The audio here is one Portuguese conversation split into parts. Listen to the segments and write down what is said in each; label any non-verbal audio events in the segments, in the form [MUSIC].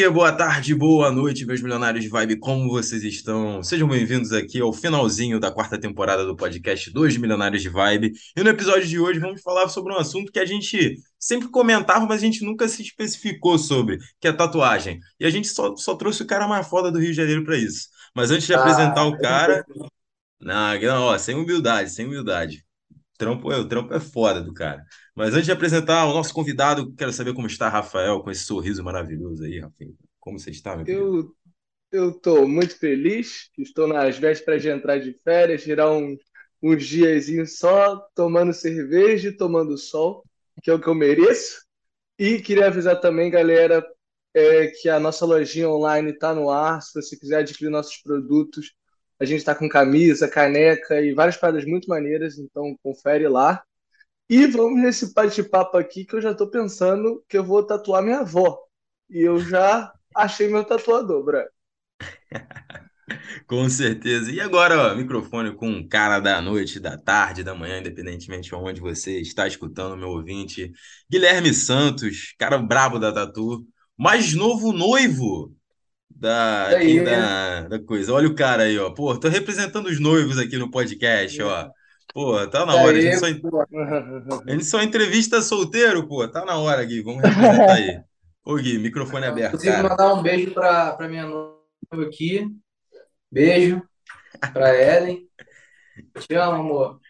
dia, boa tarde, boa noite, meus milionários de vibe, como vocês estão? Sejam bem-vindos aqui ao finalzinho da quarta temporada do podcast Dois Milionários de Vibe. E no episódio de hoje vamos falar sobre um assunto que a gente sempre comentava, mas a gente nunca se especificou sobre, que é tatuagem. E a gente só, só trouxe o cara mais foda do Rio de Janeiro para isso. Mas antes de Ah, apresentar o cara, não, não, ó, sem humildade, sem humildade. Trampo é, o trampo é foda do cara. Mas antes de apresentar o nosso convidado, quero saber como está Rafael, com esse sorriso maravilhoso aí, Rafinha. Como você está, meu eu tô muito feliz. Estou nas vésperas de entrar de férias, tirar um, uns diazinhos só tomando cerveja e tomando sol, que é o que eu mereço. E queria avisar também, galera, é, que a nossa lojinha online está no ar. Se você quiser adquirir nossos produtos, a gente está com camisa, caneca e várias paradas muito maneiras, então confere lá. E vamos nesse bate-papo aqui que eu já estou pensando que eu vou tatuar minha avó. E eu já achei meu tatuador, Bra. [LAUGHS] Com certeza. E agora, ó, microfone com um cara da noite, da tarde, da manhã, independentemente de onde você está escutando, meu ouvinte. Guilherme Santos, cara brabo da Tatu, mais novo noivo da, aí, da, da coisa. Olha o cara aí, ó. Pô, tô representando os noivos aqui no podcast, ó. Pô, tá na hora. A gente aí, só, pô, a gente só entrevista solteiro, pô. Tá na hora, Gui. Vamos representar aí. Ô, Gui, microfone aberto, inclusive cara. mandar um beijo para para minha noiva aqui. Beijo para Ellen. Te amo, amor.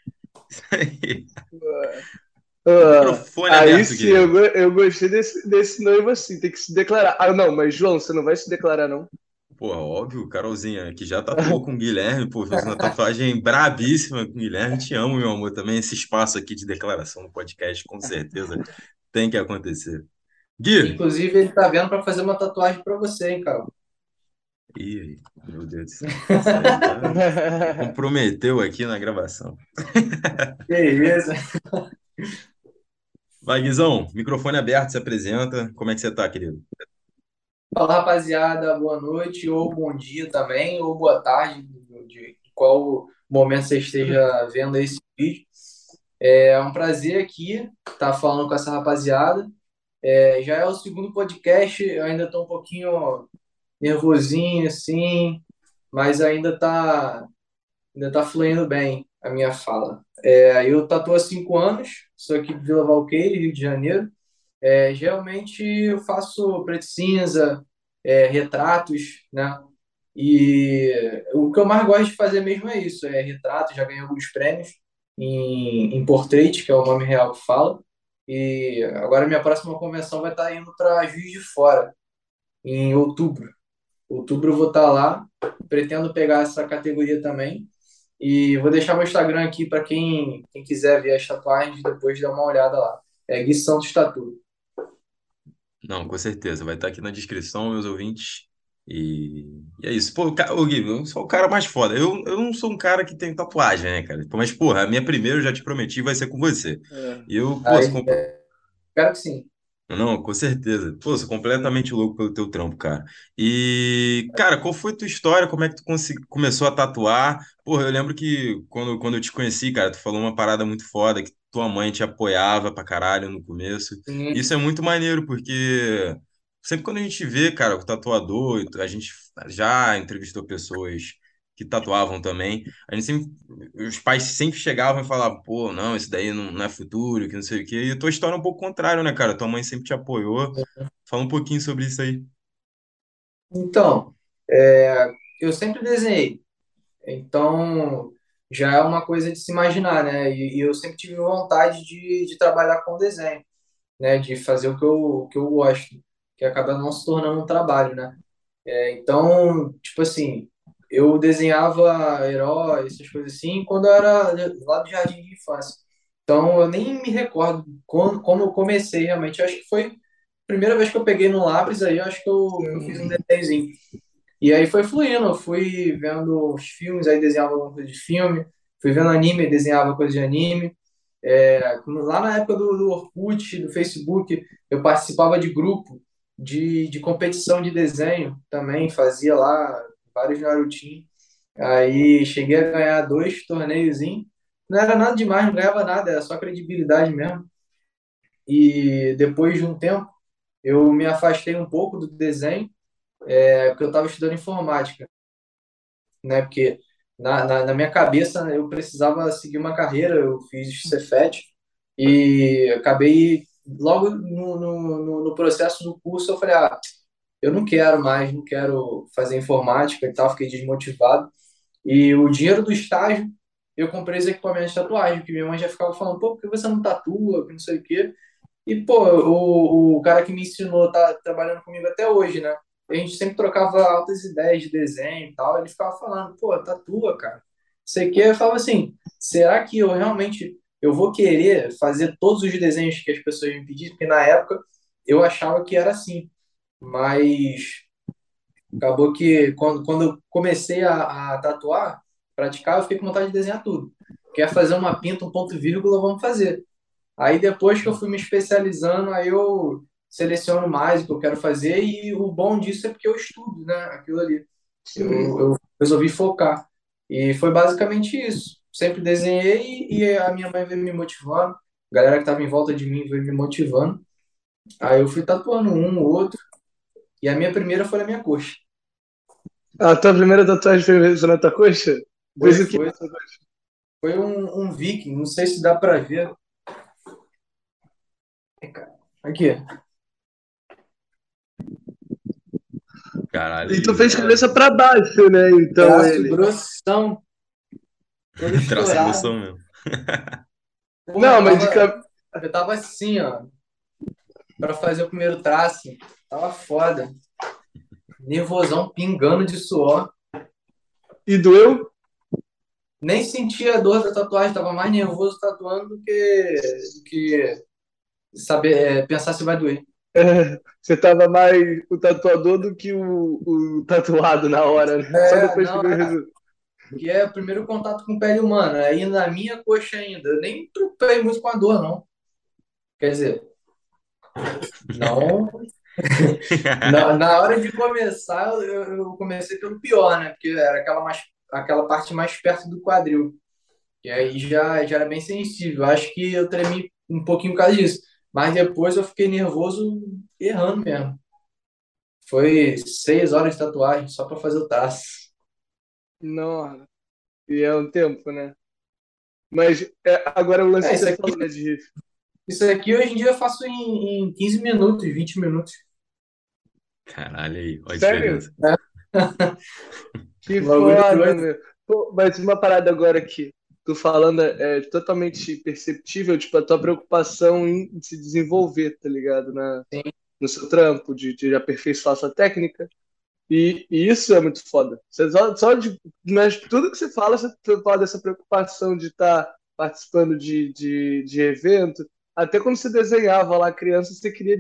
Ah, Microfone aí aberto, sim, eu, eu gostei desse, desse noivo assim, tem que se declarar. Ah, não, mas João, você não vai se declarar, não? Pô, óbvio, Carolzinha, que já tatuou [LAUGHS] com o Guilherme, pô, fez uma tatuagem brabíssima com o Guilherme. Te amo, meu amor, também. Esse espaço aqui de declaração no podcast, com certeza, [LAUGHS] tem que acontecer. Gui! Inclusive, ele tá vendo para fazer uma tatuagem para você, hein, cara. Ih, meu Deus do céu. [LAUGHS] Já comprometeu aqui na gravação. Beleza. Vai, Guizão, microfone aberto, se apresenta. Como é que você tá, querido? Fala, rapaziada, boa noite, ou bom dia também, ou boa tarde, de qual momento você esteja vendo esse vídeo. É um prazer aqui estar falando com essa rapaziada. É, já é o segundo podcast, eu ainda estou um pouquinho nervosinho, assim, mas ainda tá, ainda tá fluindo bem a minha fala. É, eu tatuo há cinco anos, sou aqui de Vila Valqueire, Rio de Janeiro. É, geralmente eu faço preto e cinza, é, retratos, né? E o que eu mais gosto de fazer mesmo é isso, é retrato, já ganhei alguns prêmios em, em portrait, que é o nome real que fala. E agora minha próxima convenção vai estar indo para Juiz de Fora, em outubro. Outubro eu vou estar lá, pretendo pegar essa categoria também. E vou deixar meu Instagram aqui para quem, quem quiser ver as tatuagens, depois dar uma olhada lá. É Gui Santos Tatu. Não, com certeza, vai estar aqui na descrição, meus ouvintes. E, e é isso. Pô, o ca- ô, Gui, eu sou o cara mais foda. Eu, eu não sou um cara que tem tatuagem, né, cara? Mas, porra, a minha primeira, eu já te prometi, vai ser com você. É. E eu, pô, Aí, sou, com- espero que sim. Não, com certeza. Pô, sou completamente louco pelo teu trampo, cara. E, cara, qual foi a tua história? Como é que tu consegui- começou a tatuar? Porra, eu lembro que quando, quando eu te conheci, cara, tu falou uma parada muito foda, que tua mãe te apoiava pra caralho no começo. Sim, Isso é muito maneiro, porque sempre quando a gente vê, cara, o tatuador, a gente já entrevistou pessoas que tatuavam também. A gente sempre, os pais sempre chegavam e falavam, pô, não, isso daí não, não é futuro, que não sei o quê. E a tua história é um pouco contrário, né, cara? Tua mãe sempre te apoiou. Fala um pouquinho sobre isso aí. Então, é, eu sempre desenhei, então já é uma coisa de se imaginar, né? E, e eu sempre tive vontade de, de trabalhar com desenho, né? De fazer o que eu, o que eu gosto, que acaba não se tornando um trabalho, né? É, então, tipo assim, eu desenhava heróis, essas coisas assim, quando eu era lá do jardim de infância. Então, eu nem me recordo quando, como eu comecei realmente. Eu acho que foi a primeira vez que eu peguei no lápis aí, eu acho que eu, eu fiz um desenhozinho. E aí foi fluindo, eu fui vendo os filmes, aí desenhava alguma coisa de filme, fui vendo anime, desenhava coisa de anime. É, lá na época do, do Orkut, do Facebook, eu participava de grupo de, de competição de desenho também, fazia lá vários Narutinho. Aí cheguei a ganhar dois torneiozinhos. Não era nada demais, não ganhava nada, era só credibilidade mesmo. E depois de um tempo, eu me afastei um pouco do desenho é, porque eu estava estudando informática, né? Porque na, na, na, minha cabeça eu precisava seguir uma carreira, eu fiz Cefet e acabei logo no, no, no processo do curso eu falei, ah, eu não quero mais, não quero fazer informática e tal, fiquei desmotivado. E o dinheiro do estágio, eu comprei os equipamentos de tatuagem, que minha mãe já ficava falando, pô, por que você não tatua, que não sei o quê. E, pô, o, o cara que me ensinou tá trabalhando comigo até hoje, né? A gente sempre trocava altas ideias de desenho e tal, ele ficava falando, pô, tatua, cara. Sei que eu falava assim, será que eu realmente eu vou querer fazer todos os desenhos que as pessoas me pedissem? Porque na época eu achava que era assim. Mas acabou que quando, quando eu comecei a, a tatuar, praticar, eu fiquei com vontade de desenhar tudo. Quer fazer uma pinta, um ponto vírgula, vamos fazer. Aí depois que eu fui me especializando, aí eu seleciono mais o que eu quero fazer e o bom disso é porque eu estudo, né? Aquilo ali. Eu, eu resolvi focar. E foi basicamente isso. Sempre desenhei e a minha mãe veio me motivando, a galera que estava em volta de mim veio me motivando. Aí eu fui tatuando um, outro, e a minha primeira foi na minha coxa. A tua primeira tatuagem foi na tua coxa? Foi, foi, foi um, um viking, não sei se dá pra ver. Aqui. Caralho. E tu fez cabeça pra baixo, né? Então, Braço ele... grossão. [LAUGHS] Traço grossão mesmo. Não, mas de cap... Eu tava assim, ó. Pra fazer o primeiro traço. Tava foda. Nervosão pingando de suor. E doeu? Nem sentia a dor da tatuagem, tava mais nervoso tatuando do que, do que saber, é, pensar se vai doer. É, você tava mais o tatuador do que o, o tatuado na hora, né? É, Só depois não, que é, que é o primeiro contato com pele humana. Aí na minha coxa ainda, eu nem trupei muito com a dor, não. Quer dizer, não. Na, na hora de começar, eu, eu comecei pelo pior, né? Porque era aquela, mais, aquela parte mais perto do quadril. E aí já, já era bem sensível. Acho que eu tremi um pouquinho por causa disso. Mas depois eu fiquei nervoso errando mesmo. Foi seis horas de tatuagem só para fazer o traço. Nossa. E é um tempo, né? Mas é, agora o lance é, isso aqui, falou, né, de... Isso aqui hoje em dia eu faço em, em 15 minutos, 20 minutos. Caralho aí, olha a Sério? diferença. É. [LAUGHS] que foda, meu. Pô, mas uma parada agora aqui tu falando é, é totalmente perceptível, tipo, a tua preocupação em se desenvolver, tá ligado? Na, no seu trampo, de, de aperfeiçoar sua técnica. E, e, isso é muito foda. Você só, só de, mas tudo que você fala, você fala dessa preocupação de estar tá participando de, de, de evento. Até quando você desenhava lá criança, você queria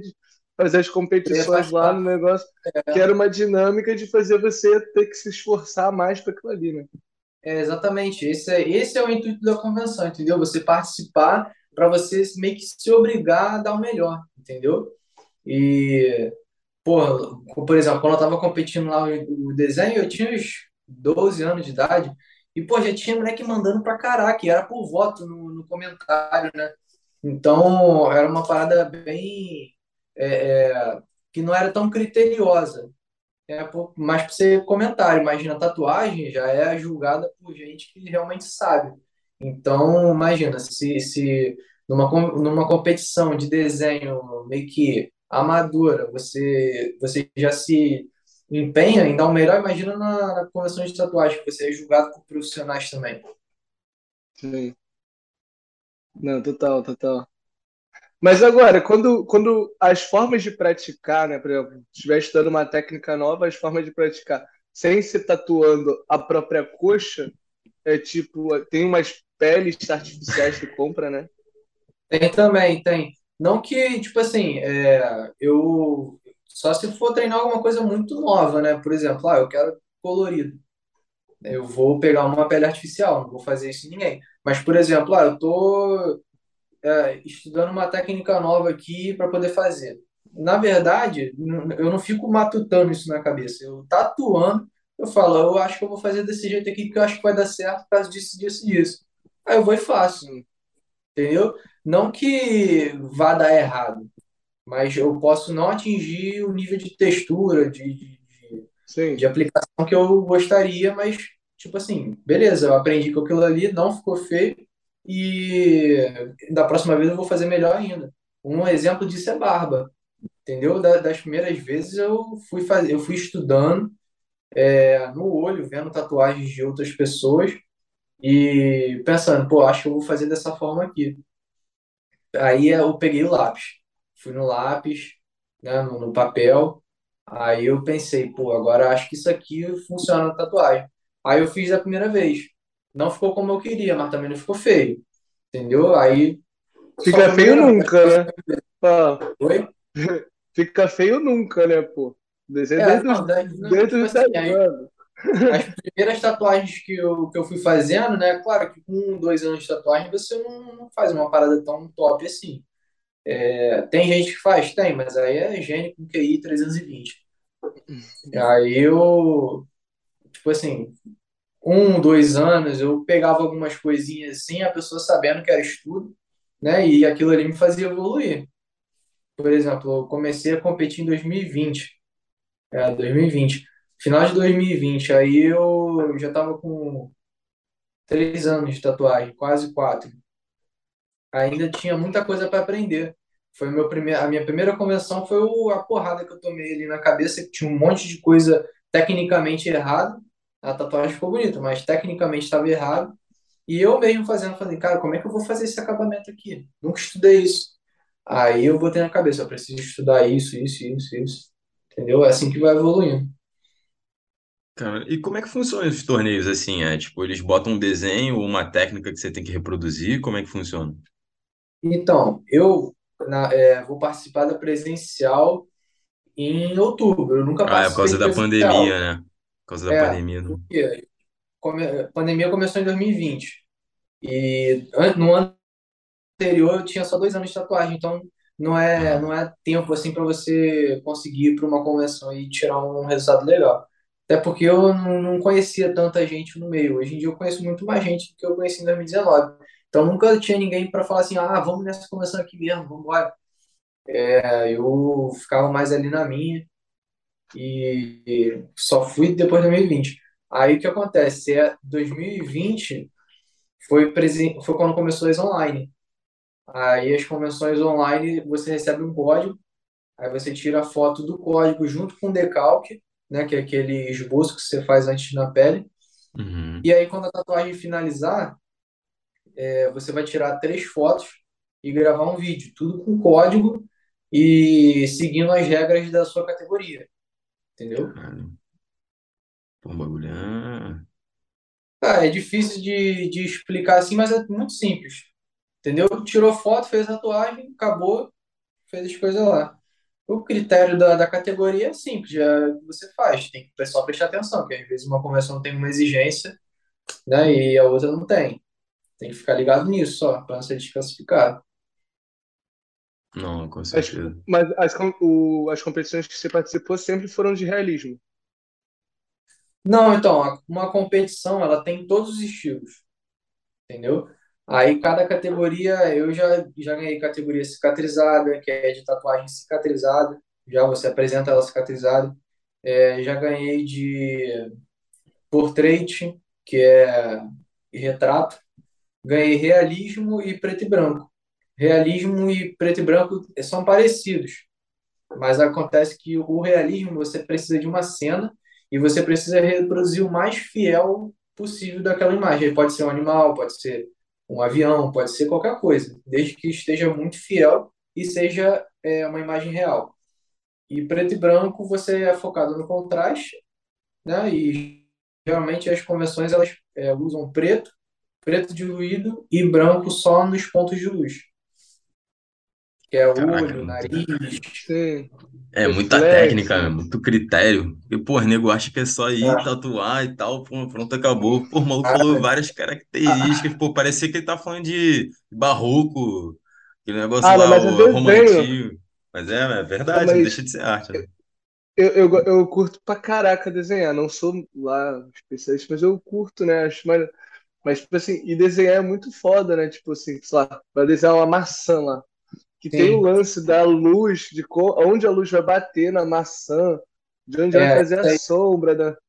fazer as competições lá no negócio, é. que era uma dinâmica de fazer você ter que se esforçar mais para aquilo ali, né? É, exatamente. Esse é, esse é o intuito da convenção, entendeu? Você participar para você meio que se obrigar a dar o melhor, entendeu? E, por, por exemplo, quando eu estava competindo lá o desenho, eu tinha uns 12 anos de idade, e, pô, já tinha moleque mandando pra caraca, e era por voto no, no comentário, né? Então, era uma parada bem. É, é, que não era tão criteriosa é para ser comentário. Imagina, tatuagem já é julgada por gente que realmente sabe. Então, imagina, se, se numa, numa competição de desenho meio que amadora, você, você já se empenha em dar o melhor, imagina na, na convenção de tatuagem, que você é julgado por profissionais também. Sim. Não, total, total. Mas agora, quando, quando as formas de praticar, né, por exemplo, estiver estudando uma técnica nova, as formas de praticar sem se tatuando a própria coxa, é tipo, tem umas peles artificiais que compra, né? Tem também, tem. Não que, tipo assim, é, eu só se for treinar alguma coisa muito nova, né? Por exemplo, ah, eu quero colorido. Eu vou pegar uma pele artificial, não vou fazer isso em ninguém. Mas, por exemplo, ah, eu tô é, estudando uma técnica nova aqui para poder fazer. Na verdade, eu não fico matutando isso na cabeça. Eu tatuando, eu falo, eu acho que eu vou fazer desse jeito aqui porque eu acho que vai dar certo por causa disso, disso, disso. Aí eu vou e faço. Entendeu? Não que vá dar errado, mas eu posso não atingir o nível de textura, de, de, de aplicação que eu gostaria, mas, tipo assim, beleza, eu aprendi com aquilo ali, não ficou feio, e da próxima vez eu vou fazer melhor ainda. Um exemplo disso é barba, entendeu? Da- Das primeiras vezes eu fui fazer, eu fui estudando é, no olho, vendo tatuagens de outras pessoas e pensando, pô, acho que eu vou fazer dessa forma aqui. Aí eu peguei o lápis, fui no lápis, né, no, no papel. Aí eu pensei, pô, agora acho que isso aqui funciona na tatuagem. Aí eu fiz a primeira vez. Não ficou como eu queria, mas também não ficou feio. Entendeu? Aí Fica feio nunca, né? Ah, Oi? [LAUGHS] fica feio nunca, né, pô? Desenho É, desde não, os, daí, não, desde tipo assim, 10 aí, anos. [LAUGHS] as primeiras tatuagens que eu, que eu fui fazendo, né? Claro que com um, dois anos de tatuagem você não, não faz uma parada tão top assim. É, tem gente que faz? Tem, mas aí é gênio com QI 320. Aí eu, tipo assim, um, dois anos, eu pegava algumas coisinhas assim, a pessoa sabendo que era estudo, né? E aquilo ali me fazia evoluir. Por exemplo, eu comecei a competir em 2020. É, 2020. Final de 2020, aí eu já tava com três anos de tatuagem, quase quatro. Ainda tinha muita coisa para aprender. Foi meu primeiro, a minha primeira convenção foi o- a porrada que eu tomei ali na cabeça, que tinha um monte de coisa tecnicamente errada. A tatuagem ficou bonita, mas tecnicamente estava errado. E eu mesmo fazendo, falei, cara, como é que eu vou fazer esse acabamento aqui? Nunca estudei isso. Aí eu botei na cabeça, eu preciso estudar isso, isso, isso, isso. Entendeu? É assim que vai evoluindo. Cara, e como é que funcionam esses torneios assim? É, tipo, eles botam um desenho ou uma técnica que você tem que reproduzir? Como é que funciona? Então, eu na- é, vou participar da presencial em outubro. Eu nunca Ah, é por causa da presencial. pandemia, né? Por causa da É, pandemia. né? porque come- a pandemia começou em 2020. E an- no ano anterior eu tinha só dois anos de tatuagem, então não é, Ah, não é tempo assim para você conseguir ir para uma convenção e tirar um resultado legal. Até porque eu não, não conhecia tanta gente no meio. Hoje em dia eu conheço muito mais gente do que eu conheci em 2019. Então nunca tinha ninguém para falar assim, ah, vamos nessa convenção aqui mesmo, vamos embora. É, eu ficava mais ali na minha e só fui depois de 2020. Aí o que acontece? É 2020 foi, presen- foi quando começou as online. Aí as convenções online você recebe um código, aí você tira a foto do código junto com o decalque, né, que é aquele esboço que você faz antes na pele. uhum. E aí quando a tatuagem finalizar, é, você vai tirar três fotos e gravar um vídeo, tudo com código e seguindo as regras da sua categoria, entendeu? Caralho. Pô, um bagulho. Ah, Ah, é difícil de, de explicar assim, mas é muito simples, entendeu? Tirou foto, fez a tatuagem, acabou, fez as coisas lá. O critério da, da categoria é simples, é o que você faz, tem que só prestar atenção, porque às vezes uma convenção tem uma exigência, né, e a outra não tem. Tem que ficar ligado nisso só, para não ser desclassificado. Não, com As, certeza. mas as, o- as competições que você participou sempre foram de realismo. Não, então, uma competição, ela tem todos os estilos, entendeu? Aí cada categoria, eu já, já ganhei categoria cicatrizada, que é de tatuagem cicatrizada, já você apresenta ela cicatrizada. É, já ganhei de portrait, que é retrato. Ganhei realismo e preto e branco. Realismo e preto e branco são parecidos, mas acontece que o realismo você precisa de uma cena e você precisa reproduzir o mais fiel possível daquela imagem. Pode ser um animal, pode ser um avião, pode ser qualquer coisa, desde que esteja muito fiel e seja é, uma imagem real. E preto e branco você é focado no contraste, né? E geralmente as convenções elas é, usam preto, preto diluído e branco só nos pontos de luz, que é Caraca, olho, nariz. Sim, é muita técnica, muito critério. E, pô, nego acha que é só ir Ah, tatuar e tal, pô, pronto, acabou. Pô, o maluco falou várias características, pô, parecia que ele tá falando de barroco, aquele negócio Ah, lá, mas é o romantismo. Mas é, é verdade, não deixa de ser arte, né? eu, eu, eu curto pra caraca desenhar. Não sou lá especialista, mas eu curto, né? Acho mais, mas, tipo assim, e desenhar é muito foda, né? Tipo assim, sei lá, vai desenhar uma maçã lá. Que tem o sim. lance da luz, de co- onde a luz vai bater na maçã. De onde vai É, fazer a aí, sombra, da, tá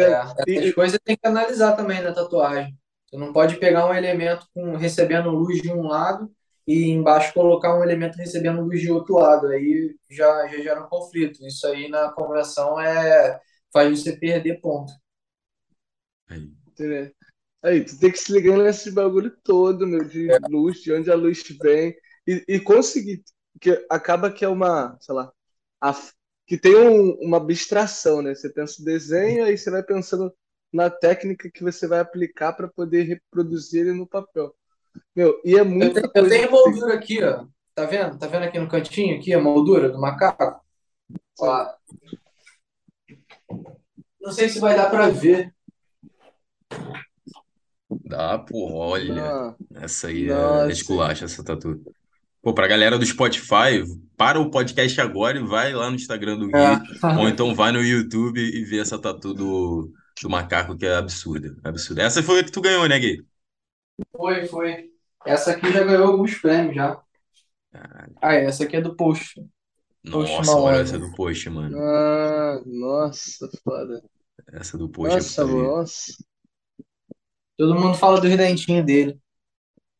é, ligado? E, coisas tem que analisar também na tatuagem. Você não pode pegar um elemento com, recebendo luz de um lado e embaixo colocar um elemento recebendo luz de outro lado. Aí já, já gera um conflito. Isso aí na conversão é, faz você perder ponto. Aí. aí, tu tem que se ligar nesse bagulho todo, meu, de É, luz, de onde a luz vem. E, e conseguir, que acaba que é uma, sei lá, a- que tem um- uma abstração, né? Você pensa o desenho, aí você vai pensando na técnica que você vai aplicar para poder reproduzir ele no papel. Meu, e é Eu tenho, eu coisa tenho moldura aqui, ó. Tá vendo? Tá vendo aqui no cantinho aqui a moldura do macaco? Ó, não sei se vai dar pra ver. Dá, pô, olha. Ah, Essa aí é, é esculacha, essa tatu. Pô, pra galera do Spotify, para o podcast agora e vai lá no Instagram do É. Gui, ou então vai no YouTube e vê essa tatu do, do macaco que é absurda, absurda. Essa foi a que tu ganhou, né, Gui? Foi, foi. Essa aqui já ganhou alguns prêmios já. Caralho. Ah, essa aqui é do Post. Nossa, olha essa do post, mano. Ah, nossa, foda. Essa do post é Nossa, putaria. nossa. Todo mundo fala dos dentinhos dele.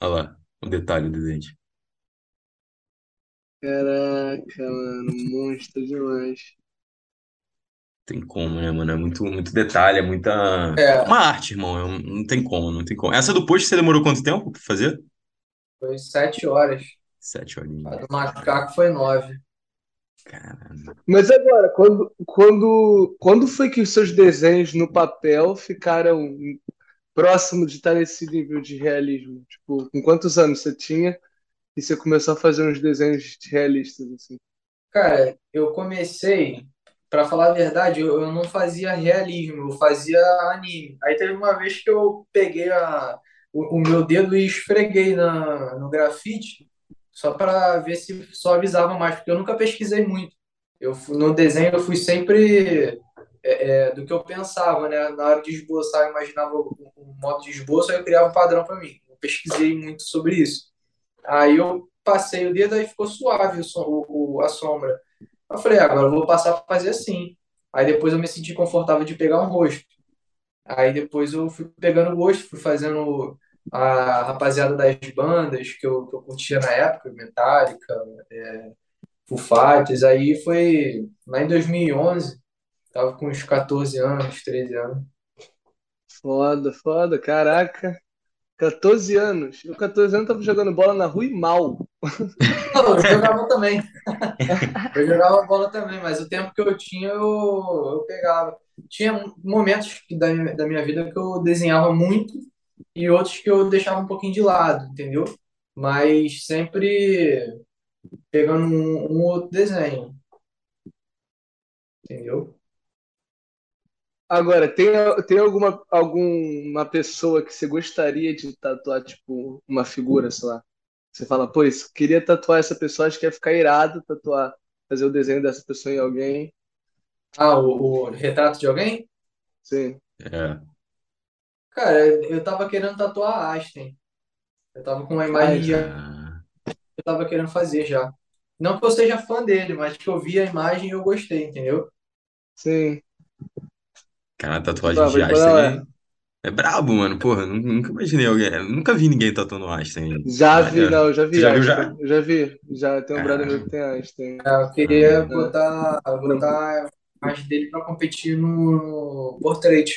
Olha lá, o detalhe do dente. Caraca, mano, monstro demais. Tem como, né, mano? É muito, muito detalhe, é muita. É uma arte, irmão. é um- Não tem como, não tem como. Essa do post você demorou quanto tempo pra fazer? foi sete horas. Sete A horinhas. do macaco foi nove. Caralho. Mas agora, quando, quando, quando foi que os seus desenhos no papel ficaram próximos de estar nesse nível de realismo? Tipo, com quantos anos você tinha e você começou a fazer uns desenhos realistas, assim? Cara, eu comecei, pra falar a verdade, eu, eu não fazia realismo, eu fazia anime. Aí teve uma vez que eu peguei a, o, o meu dedo e esfreguei na, no grafite, só pra ver se suavizava mais, porque eu nunca pesquisei muito. Eu, no desenho eu fui sempre é, é, do que eu pensava, né? Na hora de esboçar, eu imaginava o, modo de esboço, aí eu criava um padrão pra mim. Eu pesquisei muito sobre isso. Aí eu passei o dedo, aí ficou suave o, o- o- a sombra. Eu falei, "Ah, agora eu vou passar a fazer assim. Aí depois eu me senti confortável de pegar um rosto. Aí depois eu fui pegando gosto, fui fazendo a rapaziada das bandas que eu, que eu curtia na época, Metallica, é, Foo Fighters. Aí foi lá em 2011, tava com uns 14 anos, 13 anos. Foda, foda, caraca. 14 anos. Eu, 14 anos, tava jogando bola na rua e mal. Eu jogava também. [LAUGHS] Eu jogava bola também, mas o tempo que eu tinha, eu, eu pegava. Tinha momentos da, da minha vida que eu desenhava muito e outros que eu deixava um pouquinho de lado, entendeu? Mas sempre pegando um, um outro desenho, entendeu? Agora, tem, tem alguma, alguma pessoa que você gostaria de tatuar, tipo, uma figura, sei lá? Você fala, pô, isso, queria tatuar essa pessoa, acho que ia ficar irado tatuar, fazer o desenho dessa pessoa em alguém. Ah, o, o retrato de alguém? Sim. É. Cara, eu tava querendo tatuar a Einstein. Eu tava com uma imagem de Ah, eu tava querendo fazer já. Não que eu seja fã dele, mas que eu vi a imagem e eu gostei, entendeu? Sim. Cara, tatuagem de vou te falar, Einstein é brabo, mano. Porra, nu- nunca imaginei alguém. Nunca vi ninguém tatuando Einstein. Já vi, não, já vi já viu Einstein. já? Já vi. Já tem um brother meu que tem Einstein. Eu queria Ah, botar, botar a imagem dele para competir no portrait,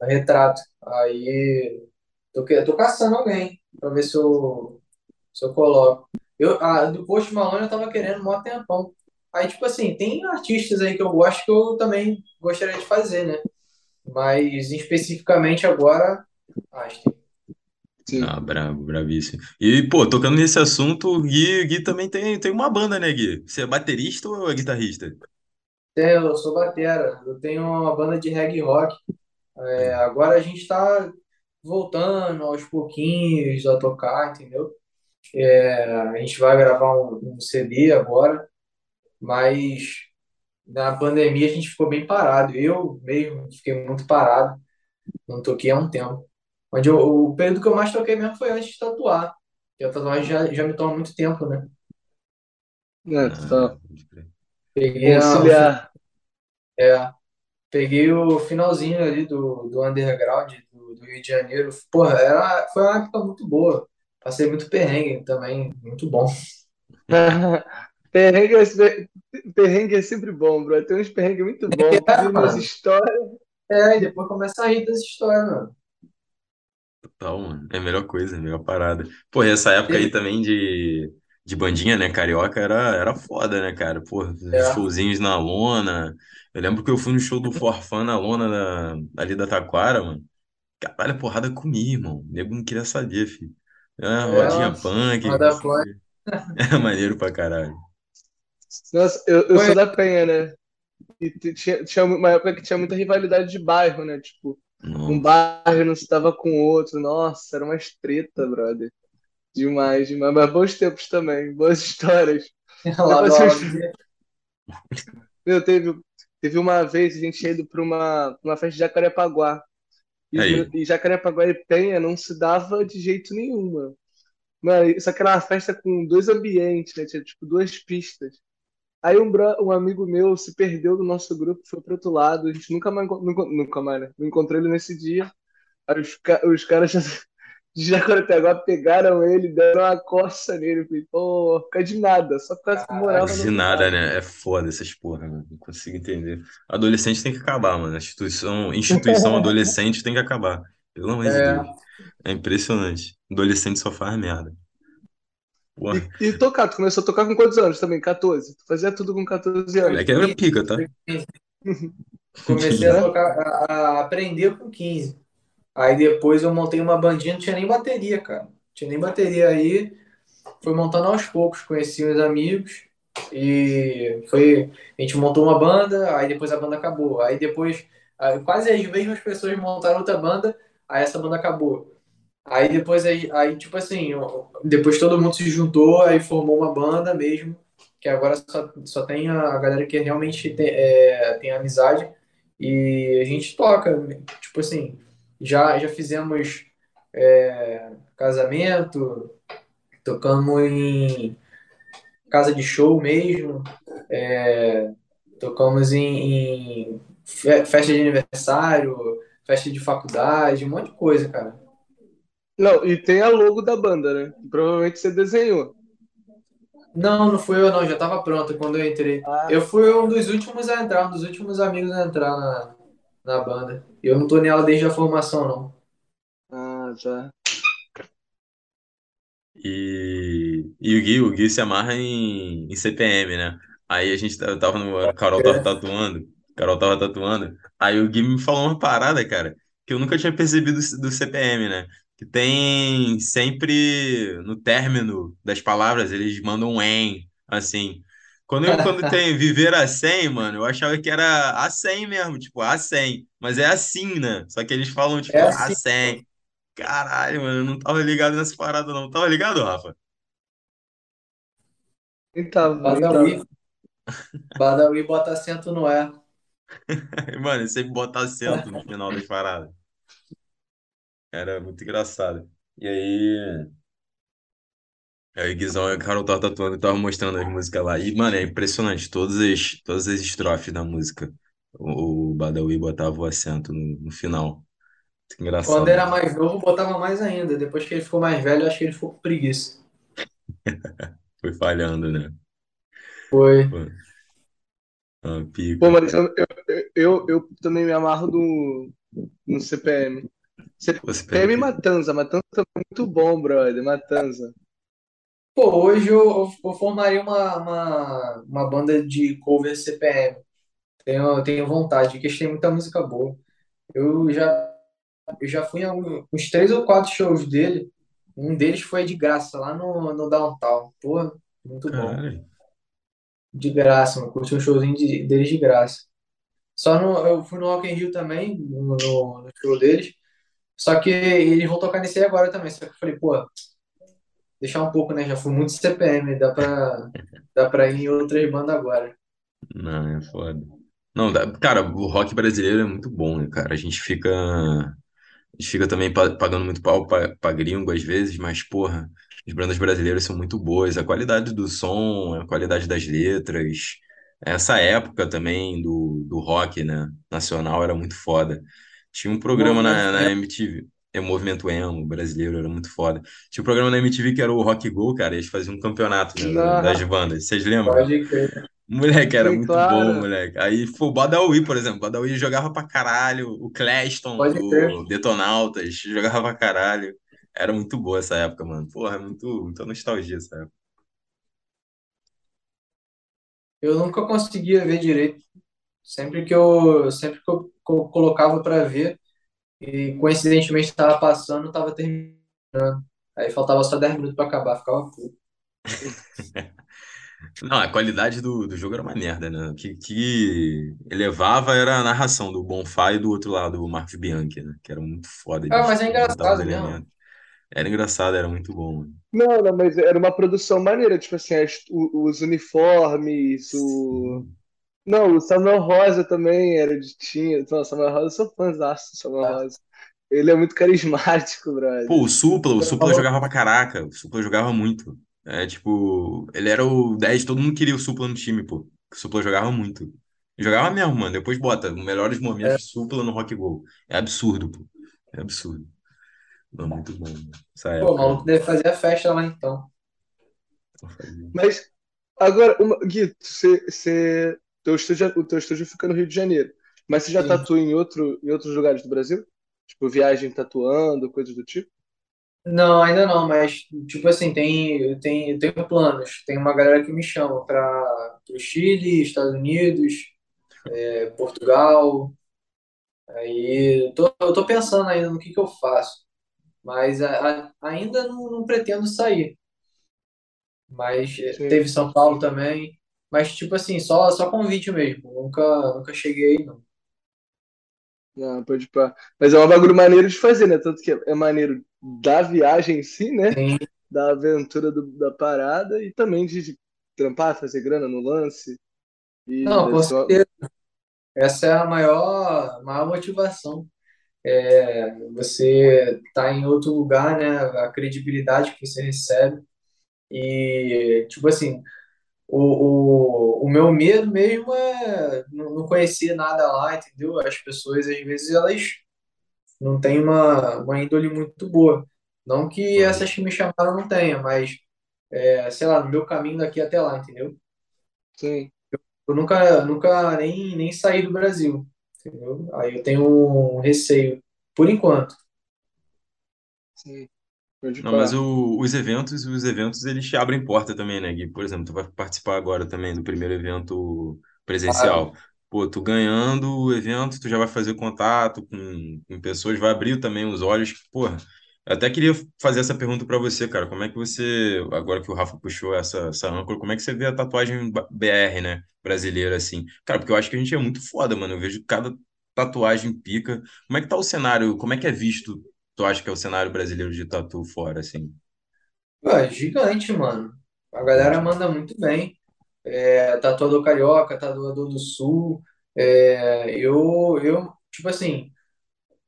no retrato. Aí tô, tô caçando alguém para ver se eu, se eu coloco. Eu, a, do Post Malone eu tava querendo mó tempão. Aí, tipo assim, tem artistas aí que eu gosto que eu também gostaria de fazer, né? Mas especificamente agora, Einstein. Sim. Ah, brabo, bravíssimo. E, pô, tocando nesse assunto, o Gui, o Gui também tem, tem uma banda, né, Gui? Você é baterista ou é guitarrista? É, eu sou batera, eu tenho uma banda de reggae rock. É, agora a gente tá voltando aos pouquinhos a tocar, entendeu? É, a gente vai gravar um, um CD agora, mas na pandemia a gente ficou bem parado. Eu mesmo fiquei muito parado, não toquei há um tempo. Onde eu- o período que eu mais toquei mesmo foi antes de tatuar. Porque a tatuagem já, já me toma muito tempo, né? É, tá. Peguei a, Conciliar. É, peguei o finalzinho ali do, do underground do, do Rio de Janeiro. Porra, era, foi uma época muito boa. Passei muito perrengue também, muito bom. [LAUGHS] Perrengue é, perrengue é sempre bom, bro. Tem uns perrengues muito bons. É, Tem umas histórias. É, e depois começa a rir dessa história, mano. Total, mano. É a melhor coisa, a melhor parada. Pô, e essa época aí também de, de bandinha, né? Carioca era, era foda, né, cara? Pô, É, showzinhos na lona. Eu lembro que eu fui no show do Forfã na lona da, ali da Taquara, mano. Caralho, a porrada comia, irmão. O nego não queria saber, filho. É, é, rodinha punk, não Roda [LAUGHS] quê. É maneiro pra caralho. Nossa, eu, eu sou da Penha, né? E tinha, tinha uma época que tinha muita rivalidade de bairro, né? Tipo, um Nossa. bairro não se dava com o outro. Nossa, era uma treta, brother. Demais, demais. Mas bons tempos também, boas [LAUGHS] histórias. Lá. Meu, teve, teve uma vez a gente tinha ido pra uma, uma festa de Jacarepaguá. E, Aí. e Jacarepaguá e Penha não se dava de jeito nenhum, mano. Mano, isso aqui era uma festa com dois ambientes, né? Tinha tipo duas pistas. Aí um, um amigo meu se perdeu do nosso grupo, foi pro outro lado. A gente nunca mais, nunca, nunca mais, né? Não encontrou ele nesse dia. Aí os, os caras já, [LAUGHS] de Jacarepaguá pegaram ele, deram uma coça nele. Falei, pô, fica de nada, só por causa que morava no De outro nada, lado. né? É foda essas porra, mano. Não consigo entender. Adolescente tem que acabar, mano. A instituição, instituição [LAUGHS] adolescente tem que acabar. Pelo amor de É, Deus. É impressionante. Adolescente só faz merda. E, e tocar, tu começou a tocar com quantos anos também? 14. Tu fazia tudo com 14 anos. Moleque era pica, tá? [LAUGHS] comecei a tocar, a, a aprender com 15. Aí depois eu montei uma bandinha, não tinha nem bateria, cara. Não tinha nem bateria aí. Fui montando aos poucos, conheci uns amigos e foi. A gente montou uma banda, aí depois a banda acabou. Aí depois, quase as mesmas pessoas montaram outra banda, aí essa banda acabou. Aí depois, aí, aí tipo assim, depois todo mundo se juntou, aí formou uma banda mesmo, que agora só, só tem a galera que realmente tem, é, tem amizade e a gente toca, tipo assim, já, já fizemos é, casamento, tocamos em casa de show mesmo, é, tocamos em, em fe- festa de aniversário, festa de faculdade, um monte de coisa, cara. Não, e tem a logo da banda, né? Provavelmente você desenhou. Não, não fui eu não, já tava pronto quando eu entrei. Ah, Eu fui um dos últimos a entrar, um dos últimos amigos a entrar na, na banda. Eu não tô nela desde a formação, não. ah, tá. E, e o Gui, o Gui se amarra em, em CPM, né? Aí a gente tava no. A Carol tava tatuando. Carol tava tatuando. Aí o Gui me falou uma parada, cara, que eu nunca tinha percebido do CPM, né? Que tem sempre no término das palavras, eles mandam um em, assim. Quando, eu, quando tem [LAUGHS] viver a 100, mano, eu achava que era a 100 mesmo, tipo, a 100. Mas é assim, né? Só que eles falam, É tipo, a assim, 100. Caralho, mano, eu não tava ligado nessa parada, não. Tava ligado, Rafa? Nem Badawi, tava. Badawi bota acento no E. [LAUGHS] Mano, ele sempre bota acento no final das paradas. Era muito engraçado. E aí, aí o Guizão e a Carol tava tatuando e tava mostrando as músicas lá. E, mano, é impressionante, todas as, todas as estrofes da música. O, o Badawi botava o acento no, no final. Muito Quando engraçado, era mano. mais novo, botava mais ainda. Depois que ele ficou mais velho, acho que ele ficou com preguiça. [LAUGHS] Foi falhando, né? Foi. Pô, uma Pô, pica. mas eu, eu, eu, eu também me amarro no, no CPM. Pô, CPM CPM e pica. Matanza. Matanza é muito bom, brother. Matanza. Pô, hoje eu, eu, formaria uma, uma, uma banda de cover CPM. Tenho, tenho vontade, porque eles têm muita música boa. Eu já, eu já fui em uns três ou quatro shows dele. Um deles foi de graça, lá no, no Downtown. Pô, muito bom. Caralho. De graça, mano. Curti um showzinho de, deles de graça. Só no, eu fui no Rock in Rio também, no, no, no show deles. Só que eles vão tocar nesse aí agora também. Só que eu falei, pô, deixar um pouco, né? Já fui muito CPM, dá pra, dá pra ir em outras bandas agora. Não, é foda. Não, cara, o rock brasileiro é muito bom, né, cara? A gente fica, a gente fica também pa- pagando muito pau pra, pra gringo às vezes, mas, porra, as bandas brasileiras são muito boas. A qualidade do som, a qualidade das letras, Essa época também do, do rock, né? Nacional era muito foda. Tinha um programa na, na MTV, é o Movimento Emo brasileiro, era muito foda. Tinha um programa na MTV que era o Rock Go, cara, eles faziam um campeonato, né, da- das bandas. Vocês lembram? pode crer, Moleque, era Sim, muito bom, claro. moleque. Aí, foi o Badawi, por exemplo. O Badawi jogava pra caralho. O pode crer. do Detonautas, jogava pra caralho. Era muito boa essa época, mano. Porra, é muito, muita nostalgia essa época. Eu nunca conseguia ver direito. Sempre que eu, sempre que eu colocava para ver e coincidentemente estava passando, estava terminando. Aí faltava só 10 minutos para acabar, ficava puto. [LAUGHS] Não, a qualidade do, do jogo era uma merda, né? O que, que elevava era a narração do Bonfá e do outro lado, o Marcos Bianchi, né? Que era muito foda, Ah, mas é engraçado elementos. Era engraçado, era muito bom, mano. Não, não, mas era uma produção maneira, tipo assim, as- os uniformes, o. Sim. Não, o Samuel Rosa também era de tinha. Não, Samuel Rosa, eu sou fãzaço do Samuel Ah, Rosa. Ele é muito carismático, [LAUGHS] Pô, brother. o Supla, o Você Supla jogava pra caraca. O Supla jogava muito. É, tipo, ele era o 10, todo mundo queria o Supla no time, pô. O Supla jogava muito. Jogava mesmo, mano. Depois bota, melhores é, momentos Supla no Rock Go. É absurdo, pô. É absurdo. Não, muito bom, mano. Essa pô, o época maluco deve fazer a festa lá então. Mas, agora, uma... Gui, você... Teu estúdio, o teu estúdio fica no Rio de Janeiro. Mas você já Sim. tatuou em outro, em outros lugares do Brasil? Tipo, viagem tatuando, coisas do tipo? Não, ainda não, mas tipo assim, tem, eu tenho, eu tenho planos. Tem uma galera que me chama para o Chile, Estados Unidos, é, Portugal. Aí eu tô, eu tô pensando ainda no que que eu faço. Mas a- a- ainda não, não pretendo sair. Mas eh, Sim. teve São Paulo também. Mas, tipo assim, só, só convite mesmo. Nunca, nunca cheguei, aí, não. Não, pode pá. Mas é um bagulho maneiro de fazer, né? Tanto que é maneiro da viagem em si, né? Sim. Da aventura do- da parada e também de trampar, fazer grana no lance. Não, com uma... certeza. Essa é a maior, maior motivação. É você tá em outro lugar, né? A credibilidade que você recebe. E, tipo assim, o, o, o meu medo mesmo é não não conhecer nada lá, entendeu? As pessoas, às vezes, elas não têm uma, uma índole muito boa. Não que Aham. essas que me chamaram não tenham, mas, é, sei lá, no meu caminho daqui até lá, entendeu? Sim, Eu nunca, nunca nem, nem saí do Brasil, entendeu? Aí eu tenho um receio, por enquanto. sim, Não, mas o- os eventos, os eventos eles te abrem porta também, né, Gui? Por exemplo, tu vai participar agora também do primeiro evento presencial. Pô, tu ganhando o evento, tu já vai fazer contato com, com pessoas, vai abrir também os olhos. Porra, eu até queria fazer essa pergunta pra você, cara. Como é que você, agora que o Rafa puxou essa, essa âncora, como é que você vê a tatuagem BR, né, brasileira, assim? Cara, porque eu acho que a gente é muito foda, mano. Eu vejo cada tatuagem pica. Como é que tá o cenário? Como é que é visto tu acha que é o cenário brasileiro de tatu fora, assim? Pô, é gigante, mano. A galera manda muito bem. É, tatuador carioca, tatuador do sul. É, eu, eu, tipo assim,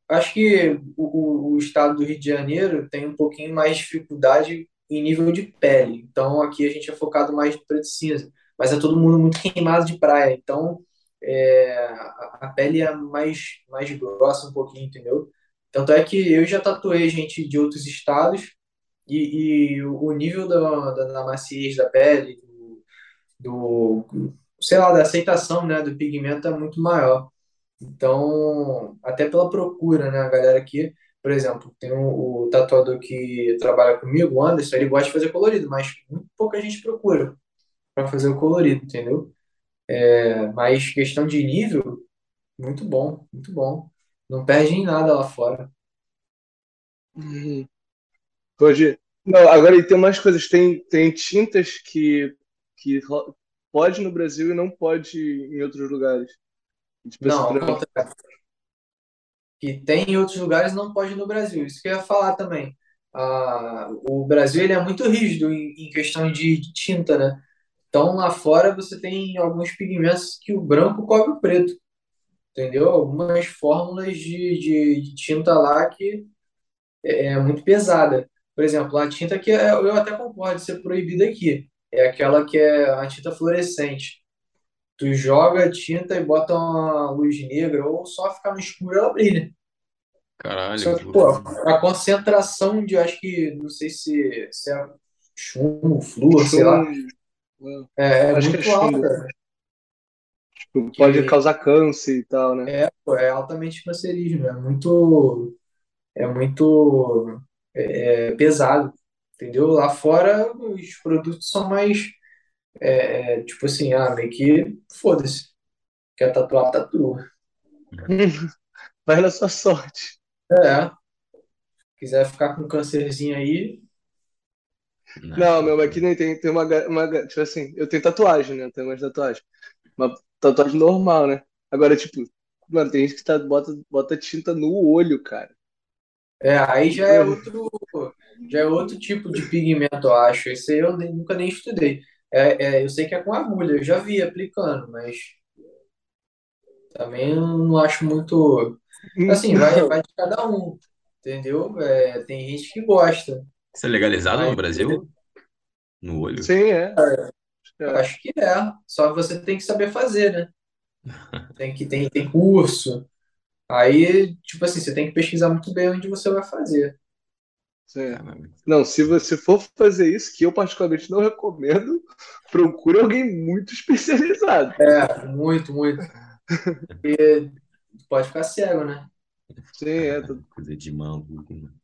acho que o, o, estado do Rio de Janeiro tem um pouquinho mais de dificuldade em nível de pele. Então aqui a gente é focado mais no preto e cinza. Mas é todo mundo muito queimado de praia. Então é, a, a pele é mais, mais grossa um pouquinho, entendeu? Tanto é que eu já tatuei gente de outros estados e, e o nível da, da, da maciez da pele, do, do, sei lá, da aceitação, né, do pigmento é muito maior. Então, até pela procura, né, a galera aqui, por exemplo, tem o, o tatuador que trabalha comigo, o Anderson, ele gosta de fazer colorido, mas muito pouca gente procura para fazer o colorido, entendeu? É, mas questão de nível, muito bom, muito bom. Não perde em nada lá fora. Uhum. Pode. Não, agora tem umas coisas. Tem, tem tintas que, que pode no Brasil e não pode em outros lugares. Tipo assim, Não, ao contrário. que tem em outros lugares não pode no Brasil. Isso que eu ia falar também. Ah, o Brasil ele é muito rígido em, em questão de, de tinta, né? Então lá fora você tem alguns pigmentos que o branco cobre o preto, entendeu? Algumas fórmulas de, de, de tinta lá que é, é muito pesada. Por exemplo, a tinta que é- eu até concordo de ser proibida aqui, é aquela que é a tinta fluorescente. tu joga tinta e bota uma luz negra, ou só ficar no escuro ela brilha. Caralho, Só que pô, a concentração de, acho que, não sei se, se é chumbo, flúor, sei lá, é, é é muito chumbo. alta. Pode causar câncer e tal, né? é, pô, é altamente cancerígeno, é muito, é muito é, é, pesado, entendeu? Lá fora os produtos são mais, é, é, tipo assim, ah, meio que foda-se, quer tatuar, tatua. Vai [LAUGHS] na sua sorte. É, quiser ficar com um câncerzinho aí, Não, Não, meu, aqui nem tem, tem uma, uma. Tipo assim, eu tenho tatuagem, né? Eu tenho umas tatuagens. Uma tatuagem normal, né? Agora, tipo, mano, tem gente que tá, bota, bota tinta no olho, cara. é, aí já é outro, já é outro tipo de pigmento, eu acho. Esse aí eu nem- nunca nem estudei. É, é, eu sei que é com agulha, eu já vi aplicando, mas também não acho muito. Assim, vai, vai de cada um, entendeu? É, tem gente que gosta, Isso é legalizado no Brasil? No olho? Sim, é. Eu É. acho que é. Só que você tem que saber fazer, né? [LAUGHS] Tem que tem, tem curso. Aí, tipo assim, você tem que pesquisar muito bem onde você vai fazer. Sim. Caralho. Não, se você for fazer isso, que eu particularmente não recomendo, [LAUGHS] procure alguém muito especializado. É, muito, muito. [LAUGHS] Pode ficar cego, né? Sim, é. Coisa de maluco, mano.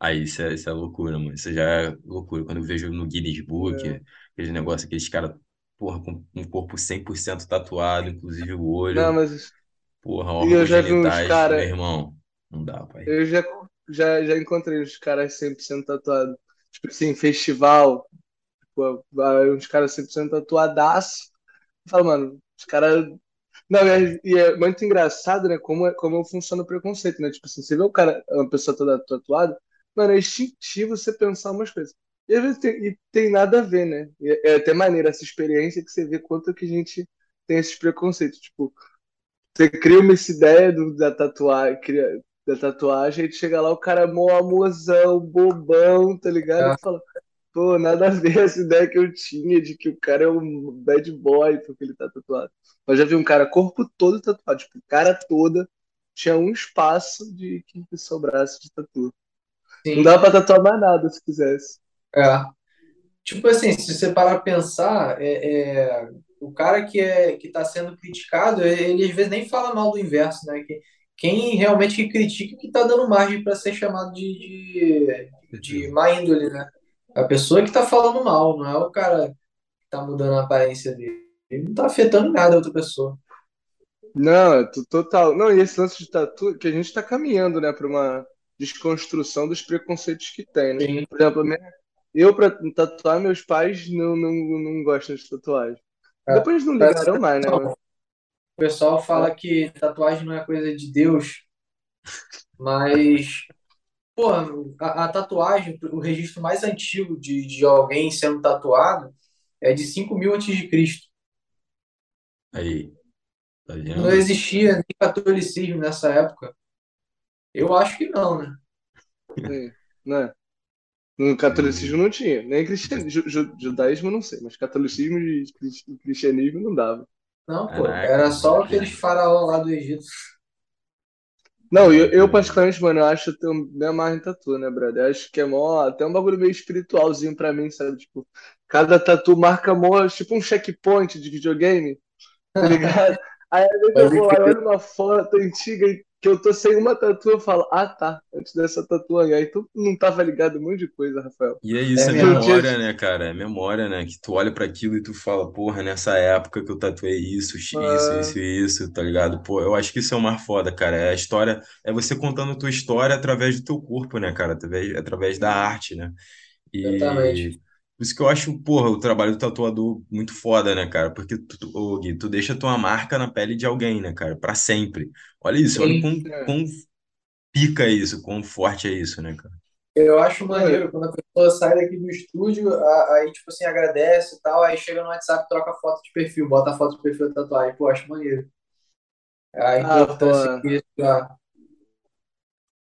Aí isso é, isso é loucura, mano. Isso já é loucura. Quando eu vejo no Guinness Book, é. aquele negócio, aqueles caras, porra, com um corpo 100% tatuado, inclusive o Não, olho, mas porra, e eu órgãos já vi uns meu irmão. Não dá, pai. Eu já, já, já encontrei uns caras 100% tatuados. Tipo assim, festival. Vai uns caras 100% tatuadaço. Eu falo, mano, os caras. Não, e é, e é muito engraçado, né? Como, é- como funciona o preconceito, né? Tipo assim, você vê o cara, uma pessoa toda tatuada, mano, é instintivo você pensar umas coisas. E às vezes tem, e tem nada a ver, né? E é é até maneiro essa experiência que você vê quanto que a gente tem esses preconceitos. Tipo, você cria uma essa ideia do, da tatuagem, cria, da tatuagem, e chega lá, o cara é mó amorzão, bobão, tá ligado? E fala, pô, nada a ver essa ideia que eu tinha de que o cara é um bad boy porque ele tá tatuado. Eu já vi um cara corpo todo tatuado, tipo, cara toda, tinha um espaço de que sobrasse de tatu. Não sim. dava pra tatuar mais nada se quisesse. É. Tipo assim, se você parar pra pensar, é, é, o cara que é que está sendo criticado, ele às vezes nem fala mal do inverso, né? Que, quem realmente critica que está dando margem para ser chamado de, de, de má índole, né? A pessoa que está falando mal, não é o cara que está mudando a aparência dele. Ele não está afetando nada a outra pessoa. Não, é to- total. Não, e esse lance de tatu, que a gente tá caminhando, né, pra uma desconstrução dos preconceitos que tem, né? Sim. Por exemplo, a minha- eu pra tatuar, meus pais não, não, não gostam de tatuagem. É. Depois eles não ligaram mais, né? O pessoal fala que tatuagem não é coisa de Deus, mas Pô, a, a tatuagem, o registro mais antigo de, de alguém sendo tatuado é de 5 mil antes de Cristo. Aí, tá Não existia nem catolicismo nessa época. Eu acho que não, né? Sim, né? No catolicismo não tinha, nem cristianismo, ju- ju- judaísmo não sei, mas catolicismo e cri- cristianismo não dava. Não, pô, era só mano. aqueles faraós lá do Egito. Não, eu, eu particularmente, mano, eu acho que eu me amarro em tatu, né, brother? Eu acho que é mó, até um bagulho meio espiritualzinho pra mim, sabe? Tipo, cada tatu marca mó, tipo um checkpoint de videogame, tá ligado? [LAUGHS] Aí eu vou lá crer. olho uma foto antiga e que eu tô sem uma tatu, eu falo, ah tá, antes dessa tatu aí, aí tu não tava ligado um monte de coisa, Rafael. E é isso, É é memória, né, cara? É memória, né? Que tu olha pra aquilo e tu fala, porra, nessa época que eu tatuei isso, isso, Ah, isso, isso, tá ligado? Pô, eu acho que isso é o mais foda, cara. É a história, é você contando a tua história através do teu corpo, né, cara? Através, através da arte, né? Exatamente. Por isso que eu acho, porra, o trabalho do tatuador muito foda, né, cara? Porque tu, ô, Gui, tu deixa tua marca na pele de alguém, né, cara? Pra sempre. Olha isso, olha quão, é. quão pica é isso, quão forte é isso, né, cara? eu acho É, maneiro quando a pessoa sai daqui do estúdio, aí, tipo assim, agradece e tal, aí chega no WhatsApp, troca foto de perfil, bota a foto de perfil da tatuagem. Pô, acho maneiro. A ah, importância pô, que isso dá.